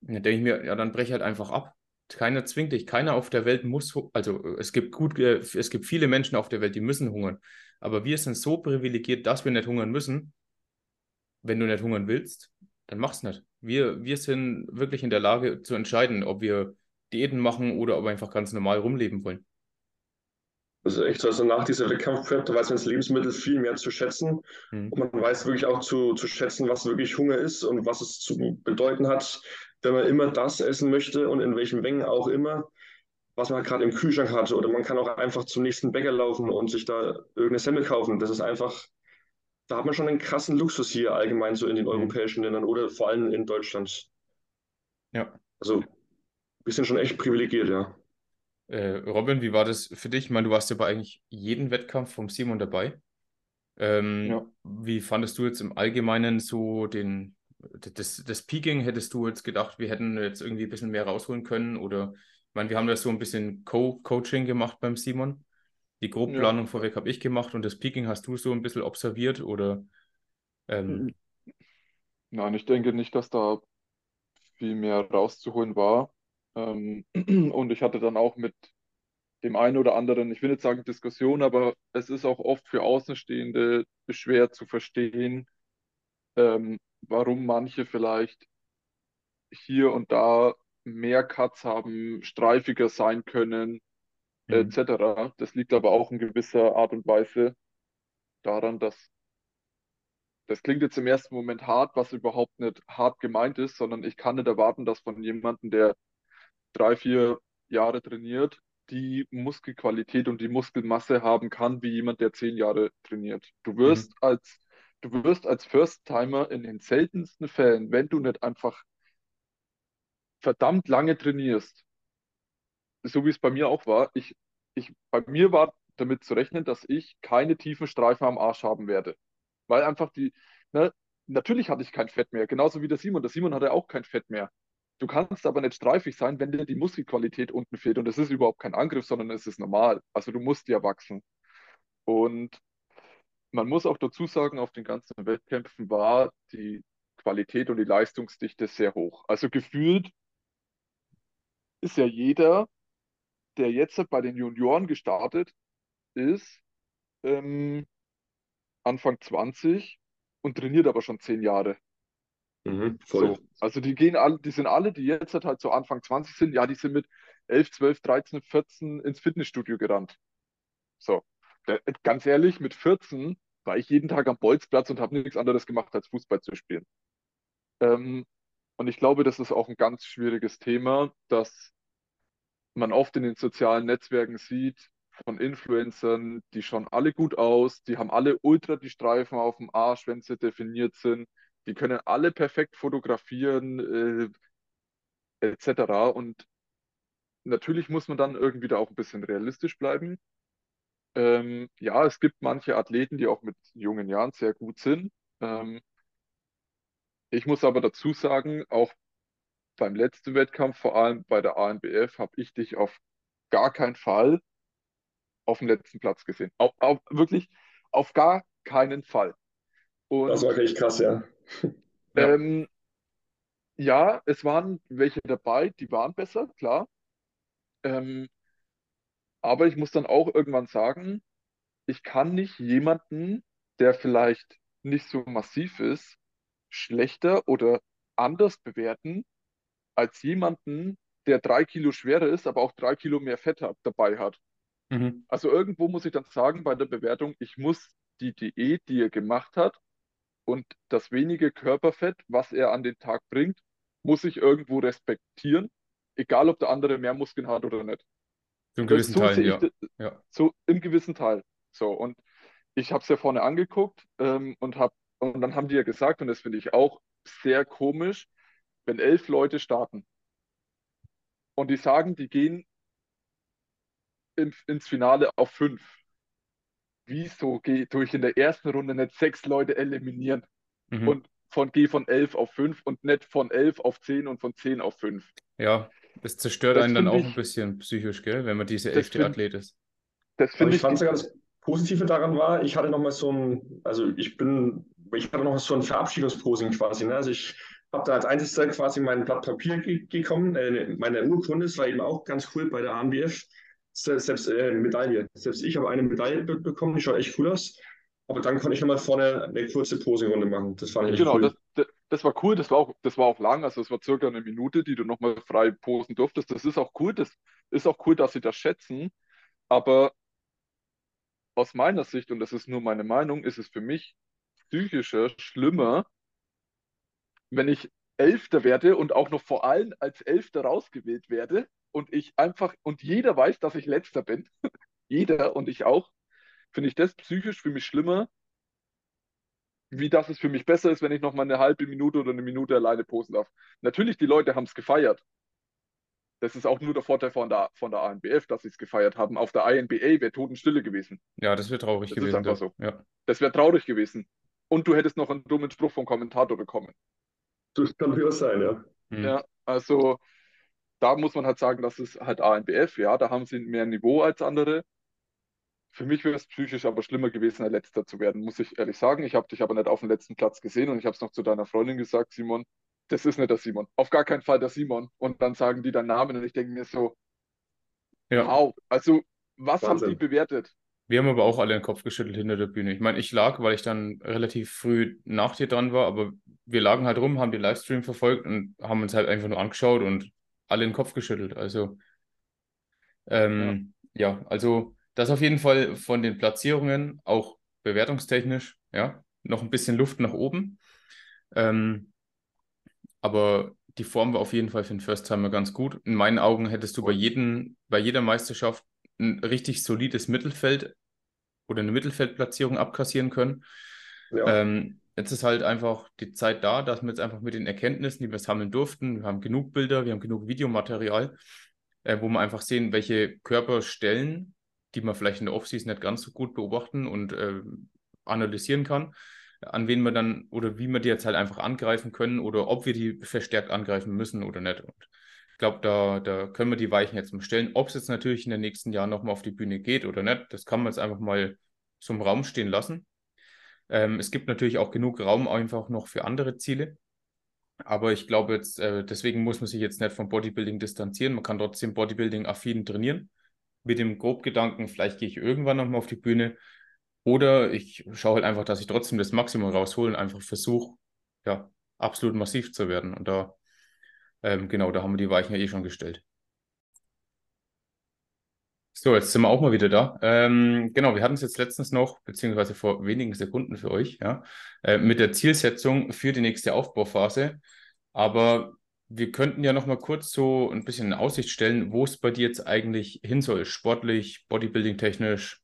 dann denke ich mir, ja, dann breche halt einfach ab. Keiner zwingt dich, keiner auf der Welt muss, also es gibt gut, äh, es gibt viele Menschen auf der Welt, die müssen hungern. Aber wir sind so privilegiert, dass wir nicht hungern müssen. Wenn du nicht hungern willst, dann mach's nicht. Wir, wir sind wirklich in der Lage zu entscheiden, ob wir Diäten machen oder ob wir einfach ganz normal rumleben wollen. Also echt so, also nach dieser Wettkampfprep, da weiß man das Lebensmittel viel mehr zu schätzen. Mhm. Und man weiß wirklich auch zu, zu schätzen, was wirklich Hunger ist und was es zu bedeuten hat, wenn man immer das essen möchte und in welchen Mengen auch immer, was man gerade im Kühlschrank hat. Oder man kann auch einfach zum nächsten Bäcker laufen und sich da irgendeine Semmel kaufen. Das ist einfach, da hat man schon einen krassen Luxus hier allgemein so in den mhm. europäischen Ländern oder vor allem in Deutschland. Ja. Also wir sind schon echt privilegiert, ja. Äh, Robin, wie war das für dich? Ich meine, du warst ja bei eigentlich jedem Wettkampf vom Simon dabei. Ähm, ja. Wie fandest du jetzt im Allgemeinen so den, das, das Peaking? Hättest du jetzt gedacht, wir hätten jetzt irgendwie ein bisschen mehr rausholen können? Oder, ich meine, wir haben da so ein bisschen Co Coaching gemacht beim Simon. Die Grobplanung ja. vorweg habe ich gemacht und das Peaking hast du so ein bisschen observiert oder? Ähm... Nein, ich denke nicht, dass da viel mehr rauszuholen war. Ähm, und ich hatte dann auch mit dem einen oder anderen, ich will nicht sagen Diskussion, aber es ist auch oft für Außenstehende schwer zu verstehen, ähm, warum manche vielleicht hier und da mehr Cuts haben, streifiger sein können, Mhm. etc. Das liegt aber auch in gewisser Art und Weise daran, dass das klingt jetzt im ersten Moment hart, was überhaupt nicht hart gemeint ist, sondern ich kann nicht erwarten, dass von jemandem, der drei, vier Jahre trainiert, die Muskelqualität und die Muskelmasse haben kann, wie jemand, der zehn Jahre trainiert. Du wirst Mhm. als, du wirst als First-Timer in den seltensten Fällen, wenn du nicht einfach verdammt lange trainierst, so wie es bei mir auch war, ich, ich, bei mir war damit zu rechnen, dass ich keine tiefen Streifen am Arsch haben werde. Weil einfach die, ne, natürlich hatte ich kein Fett mehr, genauso wie der Simon. Der Simon hatte auch kein Fett mehr. Du kannst aber nicht streifig sein, wenn dir die Muskelqualität unten fehlt. Und das ist überhaupt kein Angriff, sondern es ist normal. Also du musst ja wachsen. Und man muss auch dazu sagen, auf den ganzen Wettkämpfen war die Qualität und die Leistungsdichte sehr hoch. Also gefühlt ist ja jeder, der jetzt bei den Junioren gestartet ist, ähm, Anfang 20 und trainiert aber schon zehn Jahre. Mhm, voll. So. Also die gehen alle, die sind alle, die jetzt halt so Anfang 20 sind, ja, die sind mit 11, 12, 13, 14 ins Fitnessstudio gerannt. So. Der, ganz ehrlich, mit 14 war ich jeden Tag am Bolzplatz und habe nichts anderes gemacht, als Fußball zu spielen. Ähm, und ich glaube, das ist auch ein ganz schwieriges Thema, dass man oft in den sozialen Netzwerken sieht, von Influencern, die schauen alle gut aus, die haben alle ultra die Streifen auf dem Arsch, wenn sie definiert sind, die können alle perfekt fotografieren, äh, etc. Und natürlich muss man dann irgendwie da auch ein bisschen realistisch bleiben. Ähm, ja, es gibt manche Athleten, die auch mit jungen Jahren sehr gut sind. Ähm, ich muss aber dazu sagen, auch beim letzten Wettkampf, vor allem bei der ANBF, habe ich dich auf gar keinen Fall auf dem letzten Platz gesehen. Auf, auf, wirklich auf gar keinen Fall. Und Das war echt krass, ja. Ja. ähm, ja, es waren welche dabei, die waren besser, klar. Ähm, aber ich muss dann auch irgendwann sagen, ich kann nicht jemanden, der vielleicht nicht so massiv ist, schlechter oder anders bewerten als jemanden, der drei Kilo schwerer ist, aber auch drei Kilo mehr Fett hat, dabei hat. Mhm. Also irgendwo muss ich dann sagen bei der Bewertung, ich muss die Diät, die er gemacht hat und das wenige Körperfett, was er an den Tag bringt, muss ich irgendwo respektieren, egal ob der andere mehr Muskeln hat oder nicht. Einem Das, gewissen so Teil, ja. Ja. so im gewissen Teil. So, und ich habe es ja vorne angeguckt ähm, und, hab, und dann haben die ja gesagt, und das finde ich auch sehr komisch, wenn elf Leute starten und die sagen, die gehen in, ins Finale auf fünf. Wieso gehe tue ich in der ersten Runde nicht sechs Leute eliminieren Mhm. und von gehe von elf auf fünf und nicht von elf auf zehn und von zehn auf fünf? Ja, das zerstört Das einen dann auch ein ich, bisschen psychisch, gell, wenn man diese elfte Athlet ist. das finde ich ich, fand sogar das Positive daran war, ich hatte nochmal so ein, also ich bin, ich hatte noch so ein Verabschiedungsposing quasi. Ne? Also ich habe da als einziger quasi mein Blatt Papier ge gekommen, äh, meine Urkunde, das war eben auch ganz cool bei der ANBF. Se- Selbst äh, Medaille. Selbst ich habe eine Medaille be bekommen, die schaut echt cool aus. Aber dann konnte ich nochmal vorne eine kurze Posing-Runde machen. Das fand ich echt genau, das, cool. das, das war cool, das war auch, das war auch lang, also es war circa eine Minute, die du nochmal frei posen durftest. Das ist auch cool, das ist auch cool, dass sie das schätzen, aber aus meiner Sicht, und das ist nur meine Meinung, ist es für mich psychischer, schlimmer, wenn ich Elfter werde und auch noch vor allem als Elfter rausgewählt werde und ich einfach, und jeder weiß, dass ich Letzter bin, jeder und ich auch, finde ich das psychisch für mich schlimmer, wie dass es für mich besser ist, wenn ich noch mal eine halbe Minute oder eine Minute alleine posen darf. Natürlich, die Leute haben es gefeiert. Das ist auch nur der Vorteil von der, von der ANBF, dass sie es gefeiert haben. Auf der INBA wäre Totenstille gewesen. Ja, das wäre traurig Das ist gewesen. einfach dann. so. Ja. Das wäre traurig gewesen. Und du hättest noch einen dummen Spruch vom Kommentator bekommen. Das kann durchaus sein, ja. Mhm. Ja, also da muss man halt sagen, das ist halt ANBF, ja, da haben sie mehr Niveau als andere. Für mich wäre es psychisch aber schlimmer gewesen, der Letzter zu werden, muss ich ehrlich sagen. Ich habe dich aber nicht auf dem letzten Platz gesehen und ich habe es noch zu deiner Freundin gesagt, Simon, das ist nicht der Simon. Auf gar keinen Fall der Simon. Und dann sagen die deinen Namen und ich denke mir so, Ja. wow, also was haben die Wahnsinn. bewertet? Wir haben aber auch alle den Kopf geschüttelt hinter der Bühne. Ich meine, ich lag, weil ich dann relativ früh nach dir dran war, aber wir lagen halt rum, haben den Livestream verfolgt und haben uns halt einfach nur angeschaut und alle den Kopf geschüttelt. Also, ähm, ja. ja, also das auf jeden Fall von den Platzierungen, auch bewertungstechnisch, ja, noch ein bisschen Luft nach oben. Ähm, aber die Form war auf jeden Fall für den First Timer ganz gut. In meinen Augen hättest du bei, jedem, bei jeder Meisterschaft ein richtig solides Mittelfeld oder eine Mittelfeldplatzierung abkassieren können. Ja. Ähm, jetzt ist halt einfach die Zeit da, dass wir jetzt einfach mit den Erkenntnissen, die wir sammeln durften, wir haben genug Bilder, wir haben genug Videomaterial, äh, wo wir einfach sehen, welche Körperstellen, die man vielleicht in der Offseason nicht ganz so gut beobachten und äh, analysieren kann, an wen wir dann oder wie wir die jetzt halt einfach angreifen können oder ob wir die verstärkt angreifen müssen oder nicht. Und ich glaube, da, da können wir die Weichen jetzt mal stellen. Ob es jetzt natürlich in den nächsten Jahren nochmal auf die Bühne geht oder nicht, das kann man jetzt einfach mal im Raum stehen lassen. Ähm, es gibt natürlich auch genug Raum einfach noch für andere Ziele. Aber ich glaube jetzt, äh, deswegen muss man sich jetzt nicht vom Bodybuilding distanzieren. Man kann trotzdem Bodybuilding-affin trainieren. Mit dem Grobgedanken, vielleicht gehe ich irgendwann nochmal auf die Bühne. Oder ich schaue halt einfach, dass ich trotzdem das Maximum raushole und einfach versuche, ja, absolut massiv zu werden. Und da ähm, genau, da haben wir die Weichen ja eh schon gestellt. So, jetzt sind wir auch mal wieder da. Ähm, genau, wir hatten es jetzt letztens noch, beziehungsweise vor wenigen Sekunden für euch, ja, äh, mit der Zielsetzung für die nächste Aufbauphase. Aber wir könnten ja noch mal kurz so ein bisschen in Aussicht stellen, wo es bei dir jetzt eigentlich hin soll, sportlich, bodybuilding-technisch,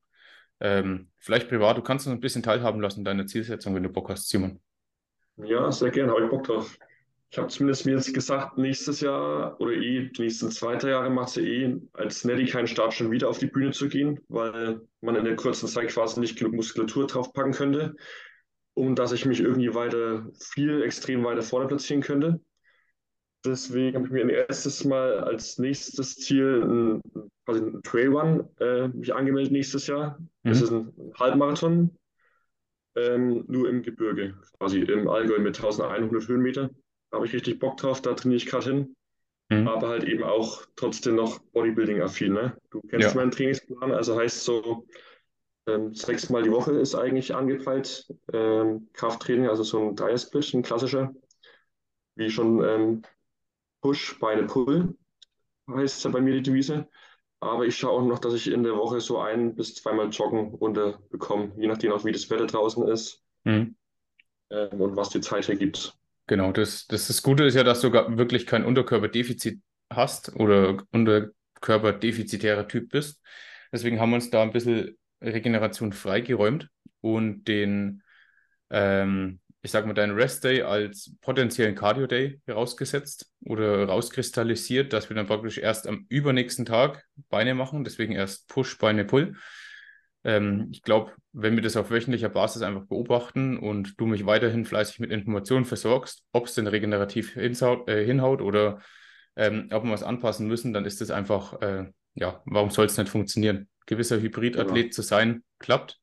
ähm, vielleicht privat. Du kannst uns ein bisschen teilhaben lassen, deine Zielsetzung, wenn du Bock hast, Simon. Ja, sehr gerne, habe ich Bock drauf. Ich habe zumindest mir jetzt gesagt, nächstes Jahr oder eh die nächsten zwei, drei Jahre macht es ja eh als Nelly keinen Start schon wieder auf die Bühne zu gehen, weil man in der kurzen Zeit quasi nicht genug Muskulatur draufpacken könnte, um dass ich mich irgendwie weiter, viel extrem weiter vorne platzieren könnte. Deswegen habe ich mir ein erstes Mal als nächstes Ziel ein, quasi ein Trailrun äh, mich angemeldet nächstes Jahr. Mhm. Das ist ein Halbmarathon, ähm, nur im Gebirge, quasi im Allgäu mit 1100 Höhenmeter habe ich richtig Bock drauf, da trainiere ich gerade hin. Mhm. Aber halt eben auch trotzdem noch Bodybuilding-affin. Ne? Du kennst ja. meinen Trainingsplan, also heißt so, ähm, sechsmal die Woche ist eigentlich angepeilt. Ähm, Krafttraining, also so ein Dreier-Split, ein klassischer. Wie schon ähm, Push, Beine, Pull heißt ja bei mir die Devise. Aber ich schaue auch noch, dass ich in der Woche so ein bis zweimal Joggen unterbekomme, je nachdem auch wie das Wetter draußen ist mhm. ähm, und was die Zeit hergibt. Genau, das, das, das Gute ist ja, dass du wirklich kein Unterkörperdefizit hast oder unterkörperdefizitärer Typ bist. Deswegen haben wir uns da ein bisschen Regeneration freigeräumt und den, ähm, ich sag mal, deinen Rest Day als potenziellen Cardio Day herausgesetzt oder rauskristallisiert, dass wir dann praktisch erst am übernächsten Tag Beine machen, deswegen erst Push, Beine, Pull. Ähm, ich glaube, wenn wir das auf wöchentlicher Basis einfach beobachten und du mich weiterhin fleißig mit Informationen versorgst, ob es denn regenerativ hinhaut, äh, hinhaut oder ähm, ob wir was anpassen müssen, dann ist das einfach, äh, ja, warum soll es nicht funktionieren? Gewisser Hybridathlet ja. zu sein, klappt.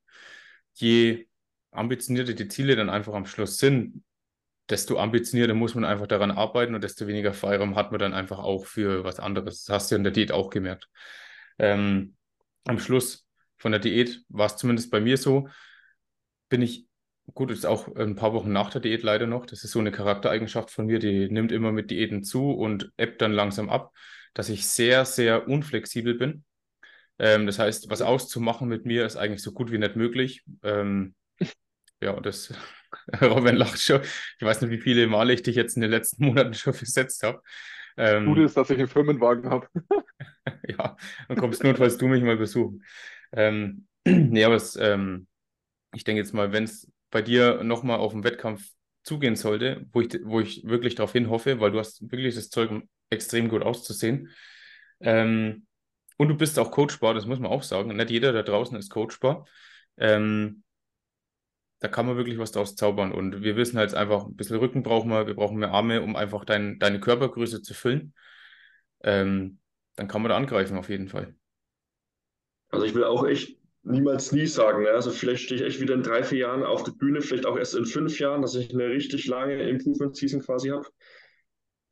Je ambitionierter die Ziele dann einfach am Schluss sind, desto ambitionierter muss man einfach daran arbeiten und desto weniger Freiraum hat man dann einfach auch für was anderes. Das hast du ja in der Diät auch gemerkt. Ähm, am Schluss von der Diät war es zumindest bei mir so, bin ich, gut, ist auch ein paar Wochen nach der Diät leider noch, das ist so eine Charaktereigenschaft von mir, die nimmt immer mit Diäten zu und ebbt dann langsam ab, dass ich sehr, sehr unflexibel bin. Ähm, das heißt, was auszumachen mit mir ist eigentlich so gut wie nicht möglich. Ähm, ja, das, Robin lacht schon. Ich weiß nicht, wie viele Male ich dich jetzt in den letzten Monaten schon versetzt habe. Ähm, Gute ist, dass ich einen Firmenwagen habe. ja, dann kommst notfalls du mich mal besuchen. Ähm, nee, aber es, ähm, ich denke jetzt mal, wenn es bei dir nochmal auf den Wettkampf zugehen sollte, wo ich, wo ich wirklich darauf hin hoffe, weil du hast wirklich das Zeug, um extrem gut auszusehen. Ähm, und du bist auch coachbar, das muss man auch sagen. Nicht jeder da draußen ist coachbar. Ähm, da kann man wirklich was draus zaubern. Und wir wissen halt einfach, ein bisschen Rücken brauchen wir, wir brauchen mehr Arme, um einfach dein, deine Körpergröße zu füllen. Ähm, dann kann man da angreifen auf jeden Fall. Also ich will auch echt niemals nie sagen. Ne? Also vielleicht stehe ich echt wieder in drei, vier Jahren auf der Bühne, vielleicht auch erst in fünf Jahren, dass ich eine richtig lange Improvement-Season quasi habe.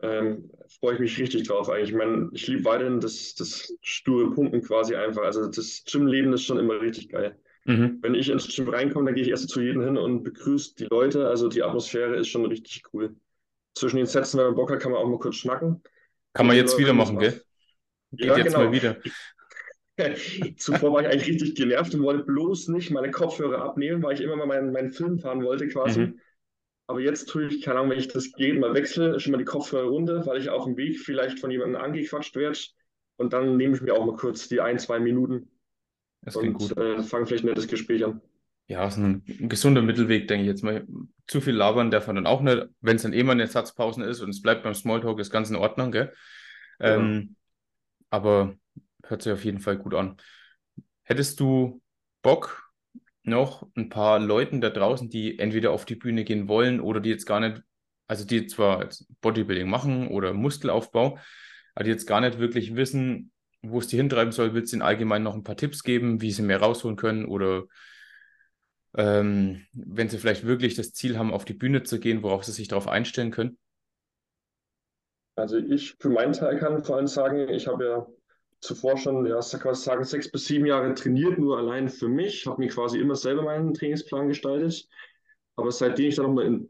ähm, freue ich mich richtig drauf eigentlich. Ich meine, ich liebe weiterhin das, das sture Pumpen quasi einfach. Also das Gymleben ist schon immer richtig geil. Mhm. Wenn ich ins Gym reinkomme, dann gehe ich erst zu jedem hin und begrüße die Leute. Also die Atmosphäre ist schon richtig cool. Zwischen den Sätzen, wenn man Bock hat, kann man auch mal kurz schnacken. Kann man jetzt wieder machen, gell? Geht ja, jetzt genau. mal wieder. Zuvor war ich eigentlich richtig genervt und wollte bloß nicht meine Kopfhörer abnehmen, weil ich immer mal meinen, meinen Film fahren wollte quasi. Mhm. Aber jetzt tue ich, keine Ahnung, wenn ich das geht, mal wechsle, schon mal die Kopfhörer runter, weil ich auf dem Weg vielleicht von jemandem angequatscht werde. Und dann nehme ich mir auch mal kurz die ein, zwei Minuten das und gut. Äh, fange vielleicht ein nettes Gespräch an. Ja, ist ein, gesunder Mittelweg, denke ich jetzt mal. Zu viel labern darf man dann auch nicht. Wenn es dann eh mal eine Satzpausen ist und es bleibt beim Smalltalk, ist ganz in Ordnung, gell? Ja. Ähm, aber hört sich auf jeden Fall gut an. Hättest du Bock, noch ein paar Leuten da draußen, die entweder auf die Bühne gehen wollen oder die jetzt gar nicht, also die zwar Bodybuilding machen oder Muskelaufbau, aber die jetzt gar nicht wirklich wissen, wo es die hintreiben soll, willst du ihnen allgemein noch ein paar Tipps geben, wie sie mehr rausholen können oder ähm, wenn sie vielleicht wirklich das Ziel haben, auf die Bühne zu gehen, worauf sie sich darauf einstellen können? Also ich für meinen Teil kann vor allem sagen, ich habe ja zuvor schon, ja, kann man sagen, sechs bis sieben Jahre trainiert, nur allein für mich, habe mir quasi immer selber meinen Trainingsplan gestaltet. Aber seitdem ich dann nochmal in,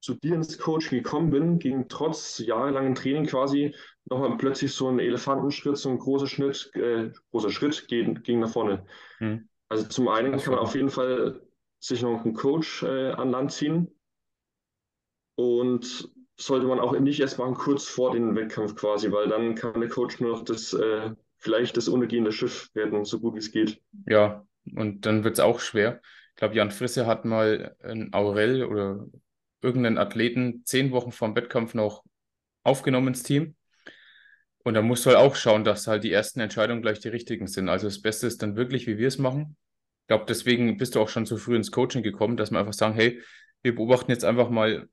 zu dir ins Coaching gekommen bin, ging trotz jahrelangen Training quasi nochmal plötzlich so ein Elefantenschritt, so ein großer Schritt, äh, großer Schritt ging, ging nach vorne. Hm. Also zum einen kann man auf jeden Fall sich noch einen Coach äh, an Land ziehen und sollte man auch nicht erst machen kurz vor dem Wettkampf quasi, weil dann kann der Coach nur noch das äh, vielleicht das untergehende Schiff retten, so gut wie es geht. Ja, und dann wird es auch schwer. Ich glaube, Jan Frisse hat mal ein Aurel oder irgendeinen Athleten zehn Wochen vorm Wettkampf noch aufgenommen ins Team. Und da musst du halt auch schauen, dass halt die ersten Entscheidungen gleich die richtigen sind. Also das Beste ist dann wirklich, wie wir es machen. Ich glaube, deswegen bist du auch schon so früh ins Coaching gekommen, dass wir einfach sagen, hey, wir beobachten jetzt einfach mal,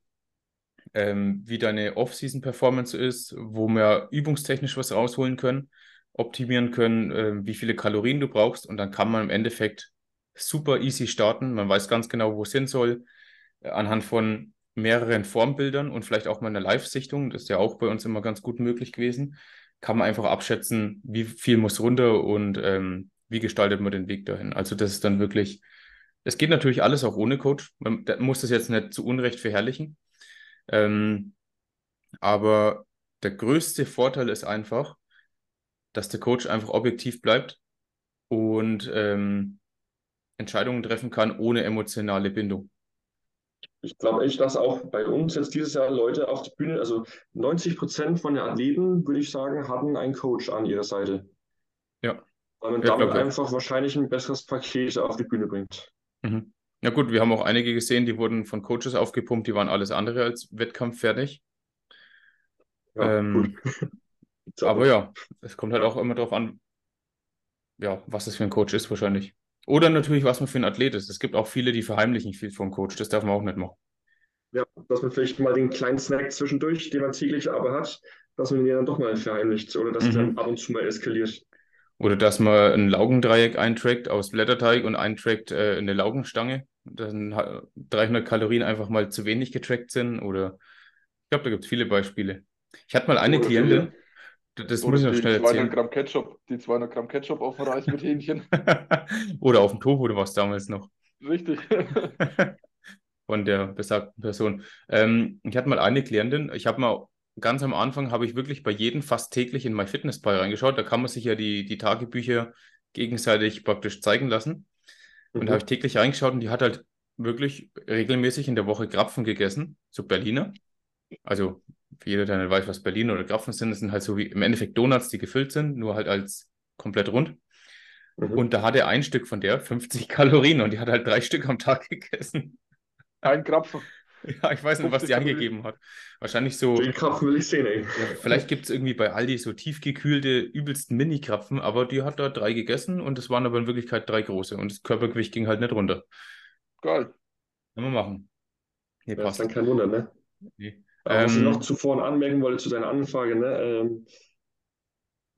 ähm, wie deine Off-Season-Performance ist, wo wir übungstechnisch was rausholen können optimieren können, äh, wie viele Kalorien du brauchst und dann kann man im Endeffekt super easy starten. Man weiß ganz genau, wo es hin soll, äh, anhand von mehreren Formbildern und vielleicht auch mal einer Live-Sichtung, das ist ja auch bei uns immer ganz gut möglich gewesen, kann man einfach abschätzen, wie viel muss runter und ähm, wie gestaltet man den Weg dahin. Also das ist dann wirklich, es geht natürlich alles auch ohne Coach. Man muss das jetzt nicht zu Unrecht verherrlichen. Ähm, aber der größte Vorteil ist einfach, dass der Coach einfach objektiv bleibt und ähm, Entscheidungen treffen kann ohne emotionale Bindung. Ich glaube echt, dass auch bei uns jetzt dieses Jahr Leute auf die Bühne, also 90 Prozent von den Athleten, würde ich sagen, hatten einen Coach an ihrer Seite. Ja. Weil man ja, damit einfach ja. wahrscheinlich ein besseres Paket auf die Bühne bringt. Mhm. Ja gut, wir haben auch einige gesehen, die wurden von Coaches aufgepumpt, die waren alles andere als Wettkampf fertig. Ja, ähm, Aber ja, es kommt halt auch immer darauf an, ja, was das für ein Coach ist wahrscheinlich. Oder natürlich, was man für ein Athlet ist. Es gibt auch viele, die verheimlichen viel vom Coach. Das darf man auch nicht machen. Ja, dass man vielleicht mal den kleinen Snack zwischendurch, den man täglich aber hat, dass man den dann doch mal verheimlicht oder dass mhm. dann ab und zu mal eskaliert. Oder dass man ein Laugendreieck eintrackt aus Blätterteig und eintrackt äh, eine Laugenstange. Dann 300 Kalorien einfach mal zu wenig getrackt sind. Oder ich glaube, da gibt es viele Beispiele. Ich hatte mal eine oder Klientin, das Oder muss ich noch schnell 200 erzählen. Gramm Ketchup, die 200 Gramm Ketchup auf dem Reis mit Hähnchen. Oder auf dem Tofu, du warst damals noch. Richtig. Von der besagten Person. Ähm, ich hatte mal eine Klientin, ich habe mal ganz am Anfang, habe ich wirklich bei jedem fast täglich in MyFitnessPal reingeschaut. Da kann man sich ja die, die Tagebücher gegenseitig praktisch zeigen lassen. Und mhm. da habe ich täglich reingeschaut und die hat halt wirklich regelmäßig in der Woche Krapfen gegessen, so Berliner. Also für jeder, der nicht weiß, was Berlin oder Krapfen sind, das sind halt so wie im Endeffekt Donuts, die gefüllt sind, nur halt als komplett rund. Mhm. Und da hat er ein Stück von der 50 Kalorien und die hat halt drei Stück am Tag gegessen. Ein Krapfen. Ja, ich weiß nicht, was die angegeben hat. Wahrscheinlich so. Den Krapfen will ich sehen, ey. Ja, vielleicht gibt es irgendwie bei Aldi so tiefgekühlte, übelsten Mini-Krapfen, aber die hat da drei gegessen und es waren aber in Wirklichkeit drei große und das Körpergewicht ging halt nicht runter. Geil. Können wir machen. Nee, ja, passt. Das ist dann kein Wunder, ne? Nee. Ähm, was ich noch zuvor anmerken wollte zu deiner Anfrage, ne? Ähm,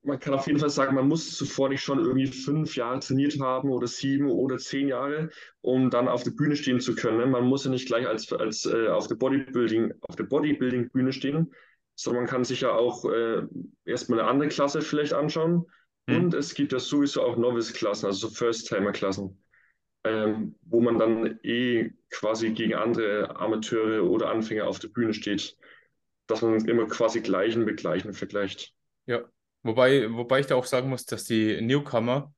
man kann auf jeden Fall sagen, man muss zuvor nicht schon irgendwie fünf Jahre trainiert haben oder sieben oder zehn Jahre, um dann auf der Bühne stehen zu können. Ne? Man muss ja nicht gleich als, als äh, auf der Bodybuilding, auf der Bodybuilding-Bühne stehen. sondern man kann sich ja auch äh, erstmal eine andere Klasse vielleicht anschauen. Mhm. Und es gibt ja sowieso auch Novice-Klassen, also First-Timer-Klassen, ähm, wo man dann eh quasi gegen andere Amateure oder Anfänger auf der Bühne steht, dass man immer quasi Gleichen mit Gleichen vergleicht. Ja, wobei, wobei ich da auch sagen muss, dass die Newcomer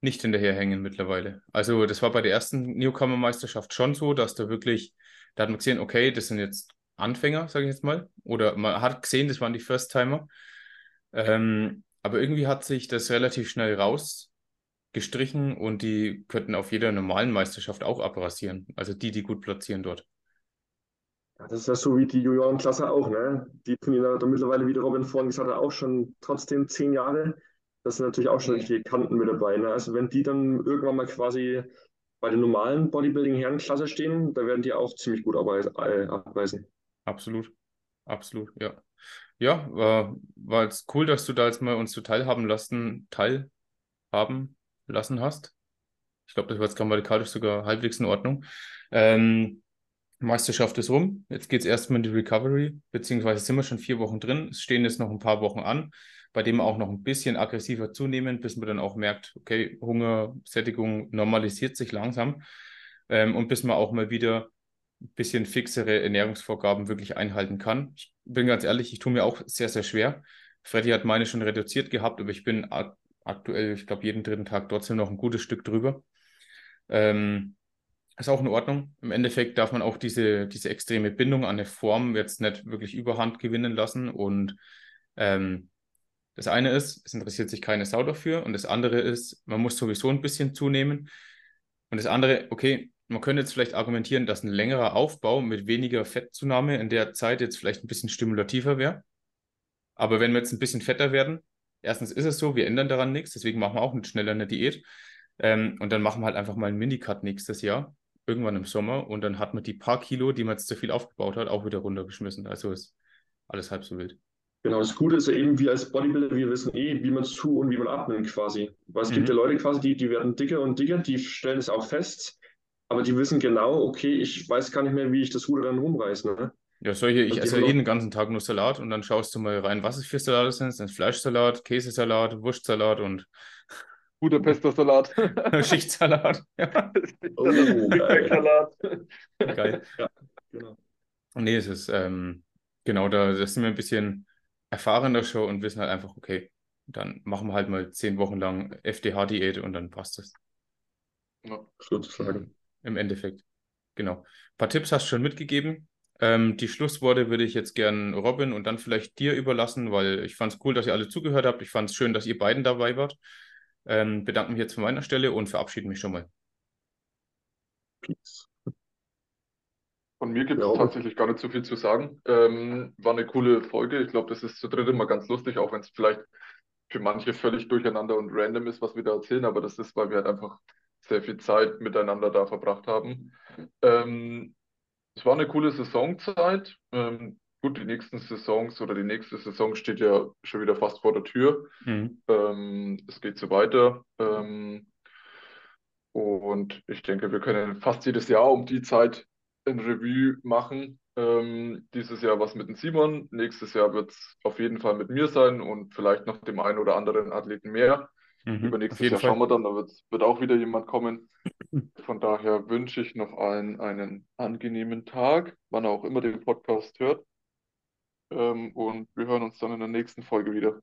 nicht hinterherhängen mittlerweile. Also das war bei der ersten Newcomer-Meisterschaft schon so, dass da wirklich, da hat man gesehen, okay, das sind jetzt Anfänger, sage ich jetzt mal. Oder man hat gesehen, das waren die First-Timer. Ähm, aber irgendwie hat sich das relativ schnell rausgestrichen und die könnten auf jeder normalen Meisterschaft auch abrasieren. Also die, die gut platzieren dort. Das ist ja so wie die Juniorenklasse auch, ne? Die trainieren da mittlerweile, wie der Robin vorhin gesagt hat, auch schon trotzdem zehn Jahre. Das sind natürlich auch schon richtige Kanten mit dabei. Ne? Also wenn die dann irgendwann mal quasi bei der normalen Bodybuilding-Herrenklasse stehen, da werden die auch ziemlich gut äh, abweisen. Absolut. Absolut, ja. Ja, war, war jetzt cool, dass du da jetzt mal uns so teilhaben lassen, teilhaben lassen hast. Ich glaube, das war jetzt grammatikalisch sogar halbwegs in Ordnung. Ähm, Meisterschaft ist rum. Jetzt geht es erstmal in die Recovery, beziehungsweise sind wir schon vier Wochen drin. Es stehen jetzt noch ein paar Wochen an, bei dem auch noch ein bisschen aggressiver zunehmen, bis man dann auch merkt, okay, Hunger, Sättigung normalisiert sich langsam ähm, und bis man auch mal wieder ein bisschen fixere Ernährungsvorgaben wirklich einhalten kann. Ich bin ganz ehrlich, ich tue mir auch sehr, sehr schwer. Freddy hat meine schon reduziert gehabt, aber ich bin aktuell, ich glaube, jeden dritten Tag trotzdem noch ein gutes Stück drüber. Ähm, ist auch in Ordnung. Im Endeffekt darf man auch diese, diese extreme Bindung an eine Form jetzt nicht wirklich überhand gewinnen lassen. Und ähm, das eine ist, es interessiert sich keine Sau dafür. Und das andere ist, man muss sowieso ein bisschen zunehmen. Und das andere, okay, man könnte jetzt vielleicht argumentieren, dass ein längerer Aufbau mit weniger Fettzunahme in der Zeit jetzt vielleicht ein bisschen stimulativer wäre. Aber wenn wir jetzt ein bisschen fetter werden, erstens ist es so, wir ändern daran nichts, deswegen machen wir auch nicht schneller eine Diät. Ähm, und dann machen wir halt einfach mal einen Minicut nächstes Jahr, irgendwann im Sommer. Und dann hat man die paar Kilo, die man jetzt zu viel aufgebaut hat, auch wieder runtergeschmissen. Also ist alles halb so wild. Genau, das Gute ist ja eben, wir als Bodybuilder, wir wissen eh, wie man zu und wie man abnimmt quasi. Weil es mhm. gibt ja Leute quasi, die, die werden dicker und dicker, die stellen es auch fest aber die wissen genau, okay, ich weiß gar nicht mehr, wie ich das Ruder dann rumreiße. Ne? Ja, solche, ich esse ja jeden ganzen Tag nur Salat und dann schaust du mal rein, was es für Salate sind. Sind Fleischsalat, Käsesalat, Wurstsalat und Guter Pesto-Salat. Schichtsalat. Ja. Oh, Salat. Geil. Ja, genau. Nee, es ist, ähm, genau, da das sind wir ein bisschen erfahrener schon und wissen halt einfach, okay, dann machen wir halt mal zehn Wochen lang FDH-Diät und dann passt es. Ja, sozusagen im Endeffekt. Genau. Ein paar Tipps hast du schon mitgegeben. Ähm, die Schlussworte würde ich jetzt gern Robin und dann vielleicht dir überlassen, weil ich fand es cool, dass ihr alle zugehört habt. Ich fand es schön, dass ihr beiden dabei wart. Ähm, bedanke mich jetzt von meiner Stelle und verabschiede mich schon mal. Peace. Von mir gibt es ja. tatsächlich gar nicht so viel zu sagen. Ähm, war eine coole Folge. Ich glaube, das ist zu dritt immer ganz lustig, auch wenn es vielleicht für manche völlig durcheinander und random ist, was wir da erzählen. Aber das ist, weil wir halt einfach sehr viel Zeit miteinander da verbracht haben. Ähm, es war eine coole Saisonzeit. Ähm, gut, die nächsten Saisons oder die nächste Saison steht ja schon wieder fast vor der Tür. Mhm. Ähm, es geht so weiter. Ähm, und ich denke, wir können fast jedes Jahr um die Zeit ein Revue machen. Ähm, dieses Jahr was mit dem Simon. Nächstes Jahr wird es auf jeden Fall mit mir sein und vielleicht noch dem einen oder anderen Athleten mehr. Mhm, Übernächstes Jahr Fall. schauen wir dann, da wird, wird auch wieder jemand kommen. Von daher wünsche ich noch allen einen angenehmen Tag, wann auch immer den Podcast hört. Ähm, und wir hören uns dann in der nächsten Folge wieder.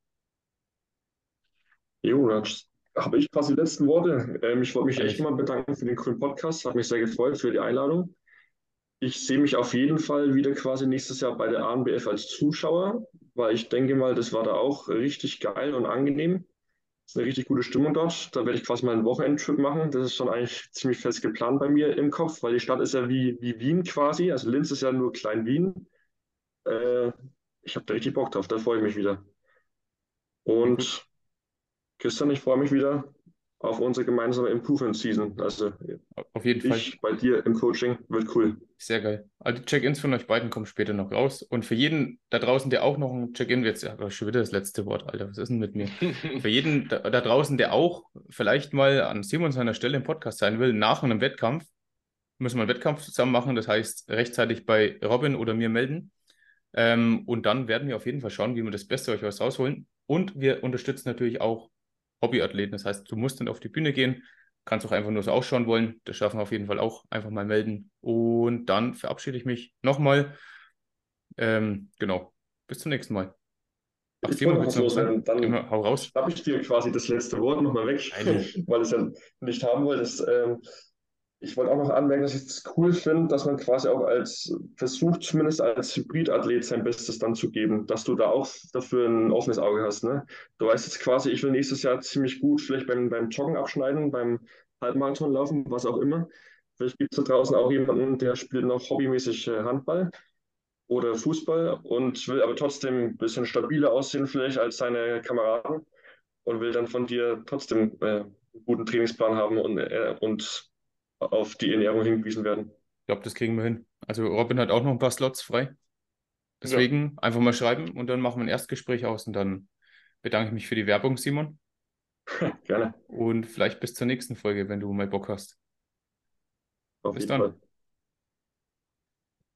Jo, dann habe ich quasi die letzten Worte. Ähm, ich wollte mich echt mal bedanken für den coolen Podcast. Hat mich sehr gefreut für die Einladung. Ich sehe mich auf jeden Fall wieder quasi nächstes Jahr bei der ANBF als Zuschauer, weil ich denke mal, das war da auch richtig geil und angenehm ist eine richtig gute Stimmung dort. Da werde ich quasi mal einen Wochenendtrip machen. Das ist schon eigentlich ziemlich fest geplant bei mir im Kopf, weil die Stadt ist ja wie, wie Wien quasi. Also Linz ist ja nur Klein Wien. Äh, ich habe da richtig Bock drauf, da freue ich mich wieder. Und Christian, ich freue mich wieder auf unsere gemeinsame Improvement Season. Also auf jeden Fall. Ich bei dir im Coaching wird cool. Sehr geil. Also die Check-ins von euch beiden kommen später noch raus. Und für jeden da draußen, der auch noch ein Check-in, jetzt aber schon wieder das letzte Wort, Alter, was ist denn mit mir? für jeden da, da, draußen, der auch vielleicht mal an Simon seiner Stelle im Podcast sein will, nach einem Wettkampf, müssen wir einen Wettkampf zusammen machen. Das heißt, rechtzeitig bei Robin oder mir melden. Ähm, und dann werden wir auf jeden Fall schauen, wie wir das Beste euch was rausholen. Und wir unterstützen natürlich auch Hobbyathleten. Das heißt, du musst dann auf die Bühne gehen, kannst auch einfach nur so ausschauen wollen. Das schaffen wir auf jeden Fall auch. Einfach mal melden. Und dann verabschiede ich mich nochmal. Ähm, genau. Bis zum nächsten Mal. Ach, ich wollte noch loswerden. Dann Immer, hau raus. habe ich dir quasi das letzte Wort nochmal weg, weil ich es ja nicht haben wollte. Ähm, ich wollte auch noch anmerken, dass ich es cool finde, dass man quasi auch als versucht, zumindest als Hybridathlet sein Bestes dann zu geben, dass du da auch dafür ein offenes Auge hast. Ne? Du weißt jetzt quasi, ich will nächstes Jahr ziemlich gut vielleicht beim, beim Joggen abschneiden, beim Halbmarathon laufen, was auch immer. Vielleicht gibt es da draußen auch jemanden, der spielt noch hobbymäßig äh, Handball oder Fußball und will aber trotzdem ein bisschen stabiler aussehen vielleicht als seine Kameraden und will dann von dir trotzdem äh, einen guten Trainingsplan haben und, äh, und auf die Ernährung hingewiesen werden. Ich glaube, das kriegen wir hin. Also Robin hat auch noch ein paar Slots frei. Deswegen ja. einfach mal schreiben und dann machen wir ein Erstgespräch aus und dann bedanke ich mich für die Werbung, Simon. Gerne. Und vielleicht bis zur nächsten Folge, wenn du mal Bock hast. Auf bis dann. Fall.